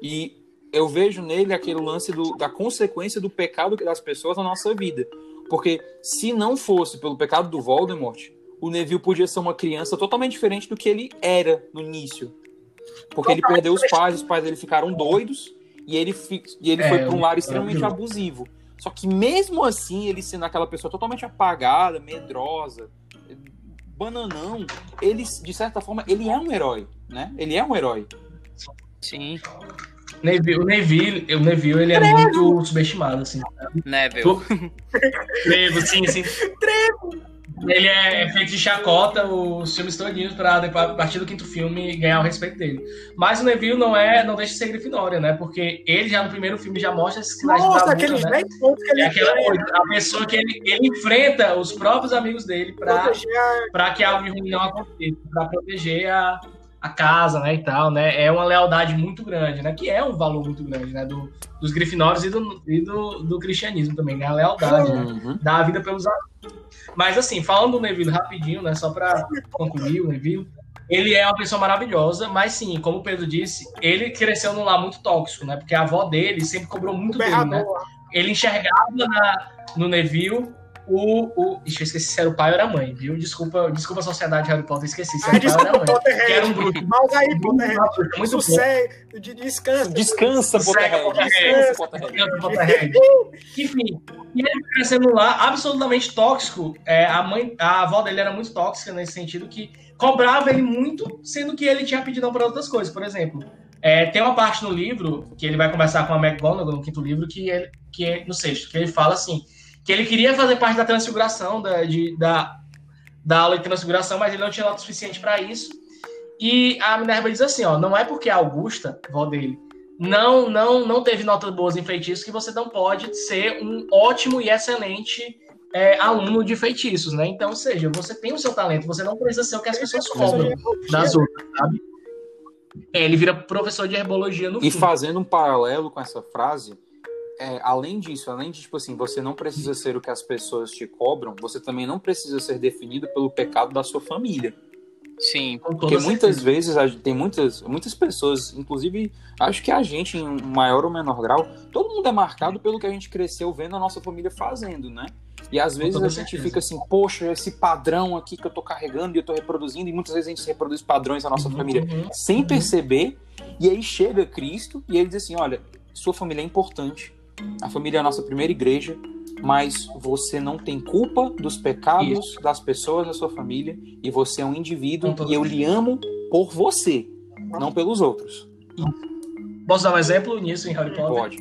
E eu vejo nele aquele lance do, da consequência do pecado das pessoas na nossa vida. Porque se não fosse pelo pecado do Voldemort, o Neville podia ser uma criança totalmente diferente do que ele era no início. Porque ele perdeu os pais, os pais dele ficaram doidos e ele, e ele é, foi para um lar extremamente abusivo. Só que mesmo assim, ele sendo aquela pessoa totalmente apagada, medrosa, bananão, ele, de certa forma, ele é um herói, né? Ele é um herói. Sim. Neville, o Neville, o Neville ele é Trevo. muito subestimado, assim. Neville. Trevo, sim, sim. Trevo! Ele é, feito de chacota os filmes todinhos pra, a partir do quinto filme, ganhar o respeito dele. Mas o Neville não é, não deixa de ser Grifinória, né? Porque ele já no primeiro filme já mostra esses sinais Nossa, de aqueles né? pontos que ele é aquela coisa, a pessoa que ele, ele enfrenta os próprios amigos dele pra, pra que algo ruim não aconteça, pra proteger a, a casa, né, e tal, né? É uma lealdade muito grande, né? Que é um valor muito grande, né? Do, dos Grifinórios e do, e do, do cristianismo também, né? A lealdade, né? uhum. né? Da vida pelos amigos. Mas assim, falando do Neville rapidinho, né? Só para concluir o Neville, ele é uma pessoa maravilhosa, mas sim, como o Pedro disse, ele cresceu num lar muito tóxico, né? Porque a avó dele sempre cobrou muito dele, né? Ele enxergava na, no Neville o, o. Ixi, eu esqueci se era o pai ou era a mãe, viu? Desculpa, desculpa a sociedade Harry Potter, esqueci. Se era ah, desculpa, o Potterhead. Que era um grupo. Mas aí, Potterhead. Muito sério. De descansa. Descansa, Potterhead. Descansa, Potterhead. Enfim, e ele crescendo lá, absolutamente tóxico. É, a, mãe, a avó dele era muito tóxica nesse sentido que cobrava ele muito, sendo que ele tinha pedido para outras coisas. Por exemplo, é, tem uma parte no livro que ele vai conversar com a McGonagall no quinto livro, que, ele, que é no sexto, que ele fala assim que ele queria fazer parte da transfiguração, da, de, da, da aula de transfiguração, mas ele não tinha nota suficiente para isso. E a Minerva diz assim, ó, não é porque a Augusta, vó dele, não não não teve notas boas em feitiços que você não pode ser um ótimo e excelente é, aluno de feitiços, né? Então, ou seja, você tem o seu talento, você não precisa ser o que as pessoas cobram das outras, sabe? É, ele vira professor de herbologia no E fim. fazendo um paralelo com essa frase, é, além disso, além de, tipo assim, você não precisa ser o que as pessoas te cobram, você também não precisa ser definido pelo pecado da sua família. Sim. Porque muitas vezes tem muitas, muitas pessoas, inclusive, acho que a gente, em maior ou menor grau, todo mundo é marcado pelo que a gente cresceu vendo a nossa família fazendo, né? E às vezes a gente fica assim, poxa, esse padrão aqui que eu tô carregando e eu tô reproduzindo, e muitas vezes a gente reproduz padrões na nossa uhum, família uhum, sem uhum. perceber, e aí chega Cristo e ele diz assim: olha, sua família é importante, a família é a nossa primeira igreja, mas você não tem culpa dos pecados Isso. das pessoas da sua família e você é um indivíduo e eu lhe amo por você, não pelos outros. Posso dar um exemplo nisso em Harry Potter? Pode.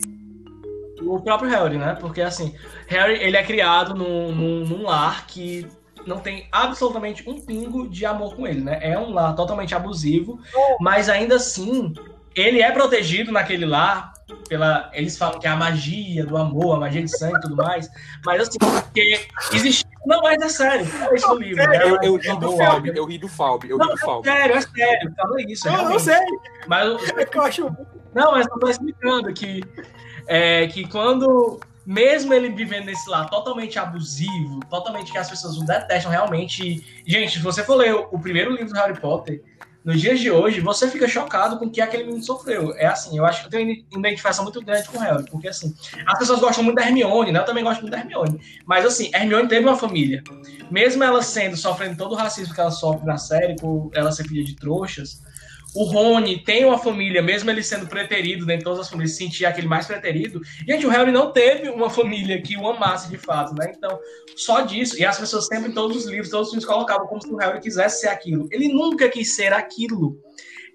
O próprio Harry, né? Porque assim, Harry ele é criado num, num, num lar que não tem absolutamente um pingo de amor com ele, né? É um lar totalmente abusivo, mas ainda assim ele é protegido naquele lar pela. Eles falam que é a magia do amor, a magia de sangue e tudo mais. Mas assim, porque existe. Não, mas é sério. É isso no livro. Né? Eu, eu, ri do Falb, eu ri do Falb, eu ri do Falb. É sério, é sério. Fala isso. É não, eu sei. Mas é que eu acho. Não, mas eu tô explicando que, é, que quando mesmo ele vivendo nesse lar totalmente abusivo, totalmente que as pessoas o detestam realmente. Gente, se você for ler o primeiro livro do Harry Potter, nos dias de hoje, você fica chocado com o que aquele menino sofreu. É assim, eu acho que eu tenho uma identificação muito grande com o Harry, porque assim, as pessoas gostam muito da Hermione, né? Eu também gosto muito da Hermione. Mas assim, Hermione teve uma família. Mesmo ela sendo, sofrendo todo o racismo que ela sofre na série, por ela ser filha de trouxas, o Rony tem uma família, mesmo ele sendo preterido dentro de todas as famílias, sentia aquele mais preterido. Gente, o Harry não teve uma família que o amasse de fato, né? Então, só disso. E as pessoas sempre em todos os livros, todos os filmes colocavam como se o Harry quisesse ser aquilo. Ele nunca quis ser aquilo.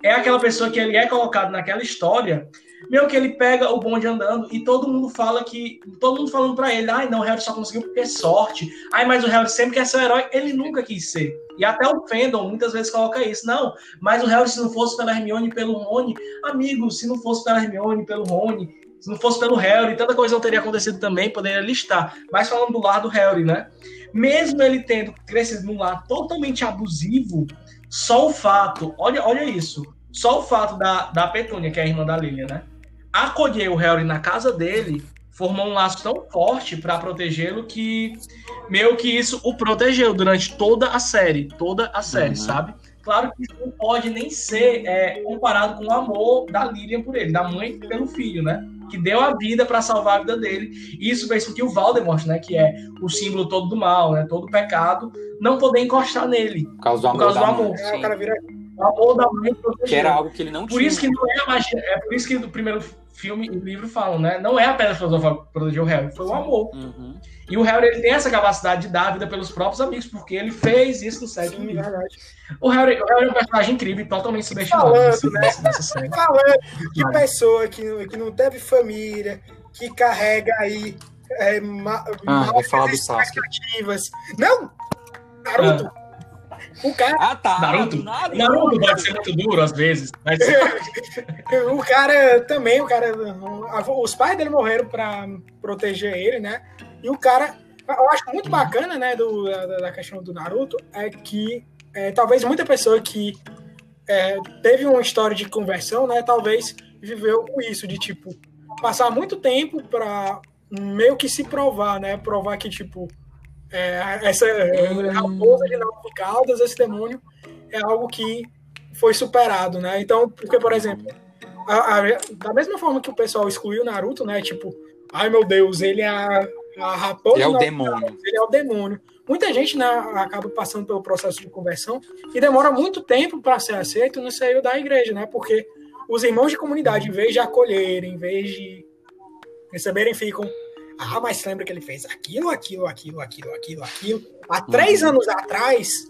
É aquela pessoa que ele é colocado naquela história Meio que ele pega o bonde andando e todo mundo fala que. Todo mundo falando pra ele, ai, não, o Harry só conseguiu porque é sorte. Ai, mas o Harry sempre quer ser o herói. Ele nunca quis ser. E até o Fandom muitas vezes coloca isso. Não, mas o Harry, se não fosse pela Hermione e pelo Rony, amigo, se não fosse pela Hermione e pelo Rony, se não fosse pelo Harry, tanta coisa não teria acontecido também, poderia listar. Mas falando do lado do Harry, né? Mesmo ele tendo crescido num lado totalmente abusivo, só o fato, olha, olha isso, só o fato da, da Petúnia, que é a irmã da Lilian, né? Acolher o Harry na casa dele formou um laço tão forte para protegê-lo que meio que isso o protegeu durante toda a série, toda a série, uhum. sabe? Claro que isso não pode nem ser é, comparado com o amor da Lilian por ele, da mãe pelo filho, né? Que deu a vida para salvar a vida dele. E isso fez com que o Voldemort, né, que é o símbolo todo do mal, né, todo o pecado, não poder encostar nele. Por causa do amor. Por causa do amor. É, o cara vira o amor da mãe protegeu. Que era algo que ele não por tinha. Por isso que não é a magia, é por isso que no primeiro filme e livro falam, né? Não é a pedra filosofal que protegeu o Harry, foi o amor. Uhum. E o Harry ele tem essa capacidade de dar a vida pelos próprios amigos, porque ele fez isso no sétimo livro. Verdade. O Harry, o Harry é um personagem incrível totalmente subestimado Falando, né? nessa série. Falando de pessoa que, que não teve família, que carrega aí é, ma, ah, vai falar do expectativas. Não! Naruto! Ah. O cara. Ah, tá. Naruto. Naruto, Naruto pode ser muito duro às vezes. Mas... o cara também, o cara. Os pais dele morreram pra proteger ele, né? E o cara. Eu acho muito bacana, né, do, da, da questão do Naruto, é que é, talvez muita pessoa que é, teve uma história de conversão, né, talvez viveu com isso, de tipo, passar muito tempo pra meio que se provar, né? Provar que, tipo, é, essa raposa de nove caudas, esse demônio, é algo que foi superado, né? Então, porque, por exemplo, a, a, da mesma forma que o pessoal excluiu Naruto, né? Tipo, ai meu Deus, ele é a, a raposa. Ele é o demônio. ele é o demônio. Muita gente né, acaba passando pelo processo de conversão e demora muito tempo para ser aceito no seio da igreja, né? Porque os irmãos de comunidade, em vez de acolherem, em vez de receberem, ficam ah, mas lembra que ele fez aquilo, aquilo, aquilo, aquilo, aquilo, aquilo. Há três uhum. anos atrás.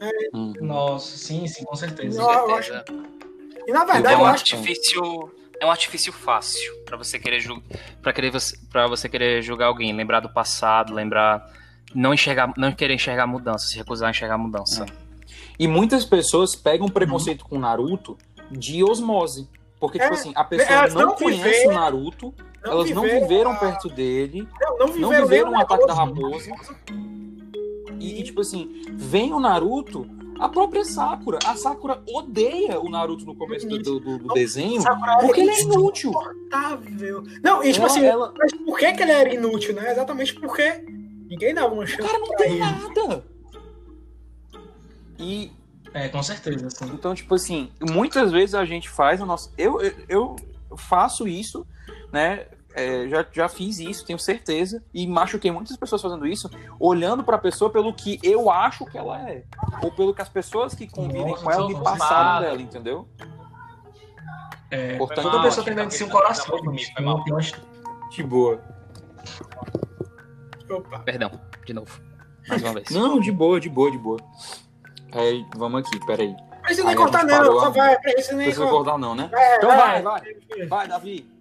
É... Uhum. Nossa, sim, sim, com certeza. Não, acho... E na verdade, é um artifício. É um artifício fácil para você querer para querer para você querer julgar alguém, lembrar do passado, lembrar não enxergar, não querer enxergar mudança, se recusar a enxergar mudança. É. E muitas pessoas pegam preconceito uhum. com Naruto de osmose. Porque, tipo é, assim, a pessoa não, não conhece o Naruto, não elas não viveram a... perto dele, não, não viveram, não viveram o ataque da raposa. E, e, tipo assim, vem o Naruto, a própria Sakura. A Sakura odeia o Naruto no começo do, do, do desenho porque ele é inútil. Não, e tipo ela, assim, ela... mas por que, que ele era inútil, né? Exatamente porque ninguém dava uma chance. O cara não tem ele. nada. E. É, com certeza. Sim. Então, tipo assim, muitas vezes a gente faz a nossa. Eu, eu, eu faço isso, né? É, já, já fiz isso, tenho certeza, e machuquei muitas pessoas fazendo isso, olhando para a pessoa pelo que eu acho que ela é, ou pelo que as pessoas que convivem Nossa, com ela me passaram dela, entendeu? É, Portanto, toda pessoa tem dentro de si um coração, De boa. Opa. Perdão, de novo. Mais uma vez. Não, de boa, de boa, de boa. Aí, vamos aqui, peraí. Precisa nem cortar, não, só vai. Precisa nem cortar, não, né? É, então vai, vai. Vai, vai Davi.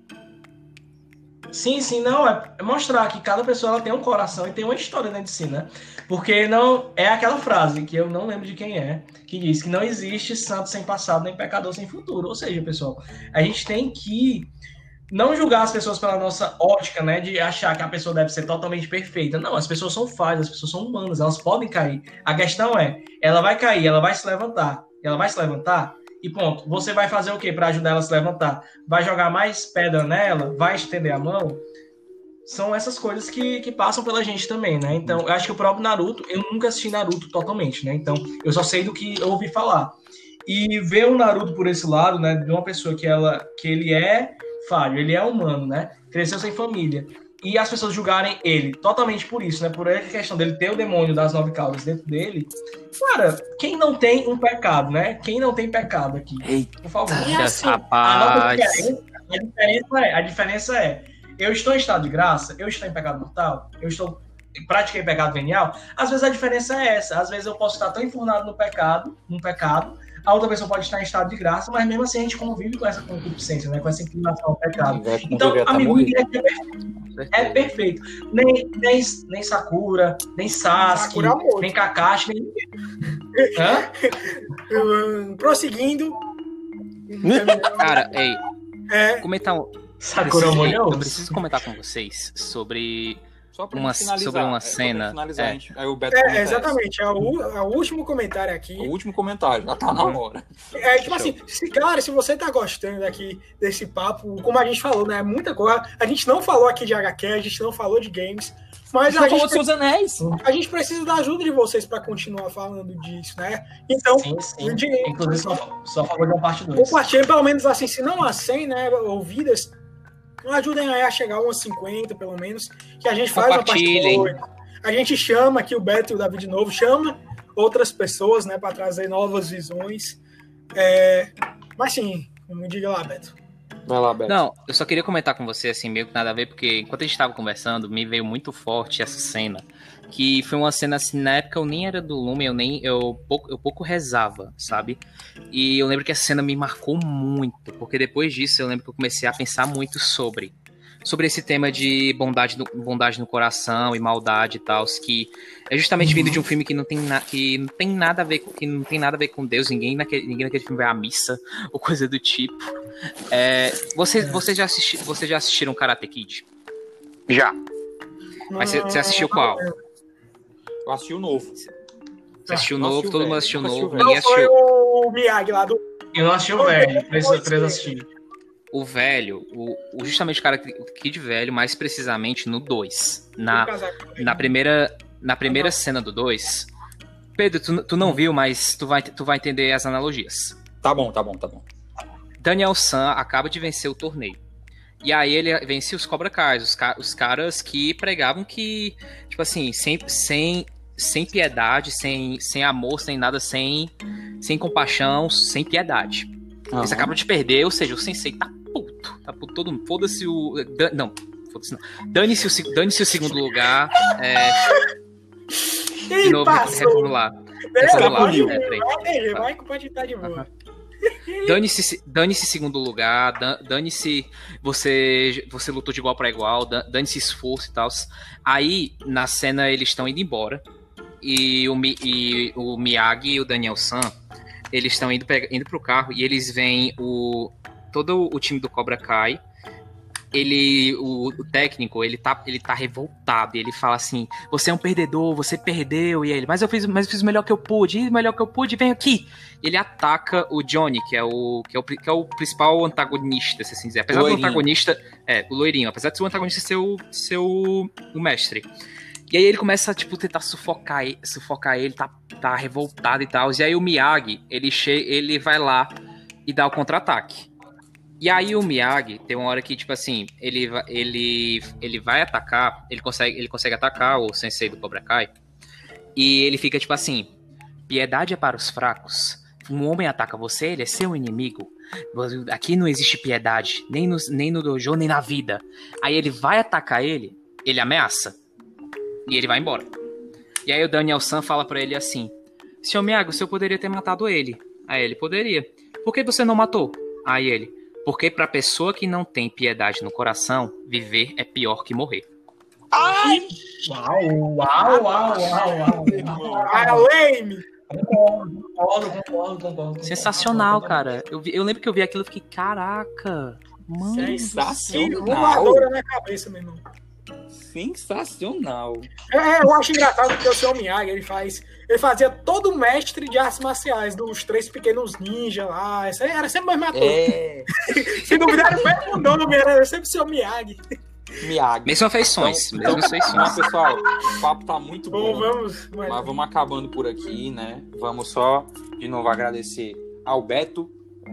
Sim, sim, não, é mostrar que cada pessoa ela tem um coração e tem uma história dentro de si, né? Porque não é aquela frase que eu não lembro de quem é, que diz que não existe santo sem passado, nem pecador sem futuro. Ou seja, pessoal, a gente tem que não julgar as pessoas pela nossa ótica, né, de achar que a pessoa deve ser totalmente perfeita. Não, as pessoas são falhas, as pessoas são humanas, elas podem cair. A questão é, ela vai cair, ela vai se levantar. Ela vai se levantar e ponto. Você vai fazer o que para ajudar ela a se levantar? Vai jogar mais pedra nela? Vai estender a mão? São essas coisas que, que passam pela gente também, né? Então, eu acho que o próprio Naruto, eu nunca assisti Naruto totalmente, né? Então, eu só sei do que eu ouvi falar. E ver o Naruto por esse lado, né, de uma pessoa que ela que ele é falho, ele é humano, né? Cresceu sem família e as pessoas julgarem ele totalmente por isso, né? Por a questão dele ter o demônio das nove caudas dentro dele. Cara, quem não tem um pecado, né? Quem não tem pecado aqui? Eita, por favor. E assim, a, diferença, a, diferença é, a diferença é, eu estou em estado de graça, eu estou em pecado mortal, eu estou pratiquei pecado venial. Às vezes a diferença é essa. Às vezes eu posso estar tão enfurnado no pecado, no pecado, a outra pessoa pode estar em estado de graça, mas mesmo assim a gente convive com essa concupiscência, né? Com essa inclinação ao pecado. Então, amigo é perfeito. É perfeito. Nem, nem, nem Sakura, nem Sasuke, Sakura nem Kakashi, nem. Hã? prosseguindo. Cara, ei. É... Comentar um. Sakura preciso, Eu preciso comentar com vocês sobre uma, sobre uma é, cena. É, gente, é, exatamente, é o, é o, último comentário aqui. O último comentário, já tá na hora. É tipo assim, se, cara, se você tá gostando aqui desse papo, como a gente falou, né? Muita coisa. A gente não falou aqui de HQ, a gente não falou de games. Mas a, a gente, seus anéis. a gente precisa da ajuda de vocês para continuar falando disso, né? Então, sim, sim. De, inclusive só, só falou da parte 2. Compartilhem pelo menos assim, se não há 100, né, ouvidas, ajudem aí a chegar a umas 50, pelo menos, que a gente faz uma parte A gente chama aqui o Beto e o David de novo, chama outras pessoas, né, para trazer novas visões. É... Mas sim, me diga lá, Beto. Vai lá, Beto. Não, eu só queria comentar com você, assim, meio que nada a ver, porque enquanto a gente estava conversando, me veio muito forte essa cena. Que foi uma cena assim, na época eu nem era do Lumen, eu nem. Eu pouco, eu pouco rezava, sabe? E eu lembro que essa cena me marcou muito, porque depois disso eu lembro que eu comecei a pensar muito sobre sobre esse tema de bondade no, bondade no coração e maldade e tal, que é justamente vindo de um filme que não tem, na, que não tem nada a ver com que não tem nada a ver com Deus, ninguém naquele, ninguém naquele filme vai à missa ou coisa do tipo. É, vocês, é. vocês, já assisti, vocês já assistiram Karate Kid? Já. Mas você, você assistiu qual? Eu assisti o novo. Você assistiu o novo, todo mundo assistiu o novo, ninguém assistiu. o Miyagi lá do. Eu não assisti o velho, três, três assisti o velho, o, o justamente o cara Kid velho, mais precisamente no 2. Na, na primeira, na primeira cena do 2. Pedro, tu, tu não viu, mas tu vai, tu vai entender as analogias. Tá bom, tá bom, tá bom. Daniel San acaba de vencer o torneio. E aí ele vence os Cobra Kai, os, os caras que pregavam que, tipo assim, sem, sem, sem piedade, sem, sem amor, sem nada, sem, sem compaixão, sem piedade. Uhum. Eles acabam de perder, ou seja, o sensei tá puto. Tá puto todo mundo. Foda-se o. Não, foda-se não. Dane-se o, dane o segundo lugar. É. De novo, reformular. Reformular. Vai, vai, pode estar de boa. Dane-se dane -se segundo lugar, dane-se você você lutou de igual para igual, dane-se esforço e tal. Aí, na cena, eles estão indo embora. E o, e o Miyagi e o Daniel San, eles estão indo, indo pro carro e eles veem o, todo o time do Cobra Kai, ele, o, o, técnico, ele tá, ele tá revoltado. E ele fala assim: Você é um perdedor, você perdeu. E ele, mas eu fiz, mas eu fiz o melhor que eu pude, e o melhor que eu pude, vem aqui. Ele ataca o Johnny, que é o, que é o, que é o principal antagonista, se assim dizer. Apesar do antagonista. É, o loirinho, apesar de ser o antagonista ser o, ser o, o mestre. E aí ele começa a, tipo, tentar sufocar, sufocar ele, tá, tá revoltado e tal. E aí o Miyagi, ele, che ele vai lá e dá o contra-ataque. E aí o Miyagi tem uma hora que, tipo assim, ele, ele, ele vai atacar, ele consegue, ele consegue atacar o sensei do Cobra Kai, e ele fica tipo assim, piedade é para os fracos. Um homem ataca você, ele é seu inimigo. Aqui não existe piedade, nem no, nem no dojo, nem na vida. Aí ele vai atacar ele, ele ameaça, e ele vai embora. E aí o Daniel San fala para ele assim, Senhor Miyagi, o senhor poderia ter matado ele. Aí ele, poderia. Por que você não matou? Aí ele, porque para pessoa que não tem piedade no coração, viver é pior que morrer. Ai! Uau, uau, uau, uau, uau. Lame! Concordo, concordo, concordo. Sensacional, cara. Eu, vi, eu lembro que eu vi aquilo e fiquei, caraca. Mano, sensacional. na cabeça, meu irmão. Sensacional. É, eu acho engraçado que o seu Miyagi, ele faz ele fazia todo o mestre de artes marciais, dos três pequenos ninjas lá. Era sempre mais matou. É. Se duvidar, era o mesmo nome, era sempre o seu Miyagi. Miyagi. Mesmas feições. Então, mesmas feições. pessoal, o papo tá muito bom. bom vamos, mas... mas vamos acabando por aqui, né? Vamos só, de novo, agradecer ao Beto.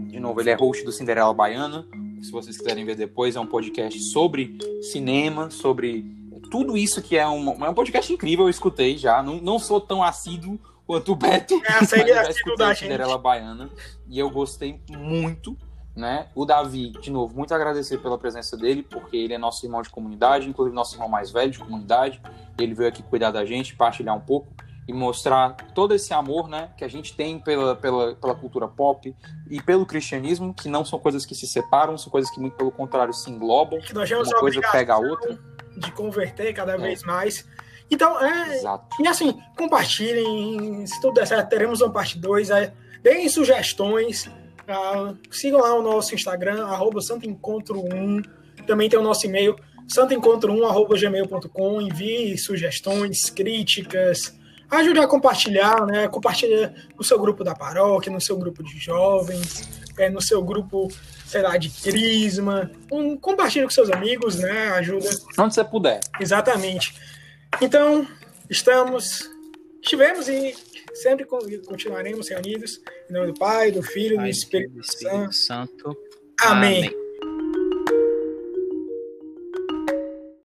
De novo, ele é host do Cinderela Baiana. Se vocês quiserem ver depois, é um podcast sobre cinema, sobre tudo isso que é um, é um podcast incrível, eu escutei já. Não, não sou tão assíduo quanto o Beto. É, mas eu já escutei a Cinderela Baiana. E eu gostei muito, né? O Davi, de novo, muito agradecer pela presença dele, porque ele é nosso irmão de comunidade, inclusive nosso irmão mais velho de comunidade. Ele veio aqui cuidar da gente, partilhar um pouco. E mostrar todo esse amor, né, que a gente tem pela, pela, pela cultura pop e pelo cristianismo, que não são coisas que se separam, são coisas que muito pelo contrário se englobam. Que nós uma coisa pega a outra. De converter cada é. vez mais. Então, é. Exato. E assim, compartilhem. Se tudo der certo, teremos uma parte 2. É, deem sugestões. Uh, sigam lá o nosso Instagram, arroba santoencontro1. Também tem o nosso e-mail, santoencontro1.gmail.com. Envie sugestões, críticas, ajude a compartilhar, né? Compartilha no seu grupo da paróquia, no seu grupo de jovens, é, no seu grupo, sei lá, de crisma. Um, compartilha com seus amigos, né? Ajuda. Onde você puder. Exatamente. Então, estamos, estivemos e sempre continuaremos reunidos em nome do Pai, do Filho e do Espírito, Espírito Santo. Santo. Amém. Amém.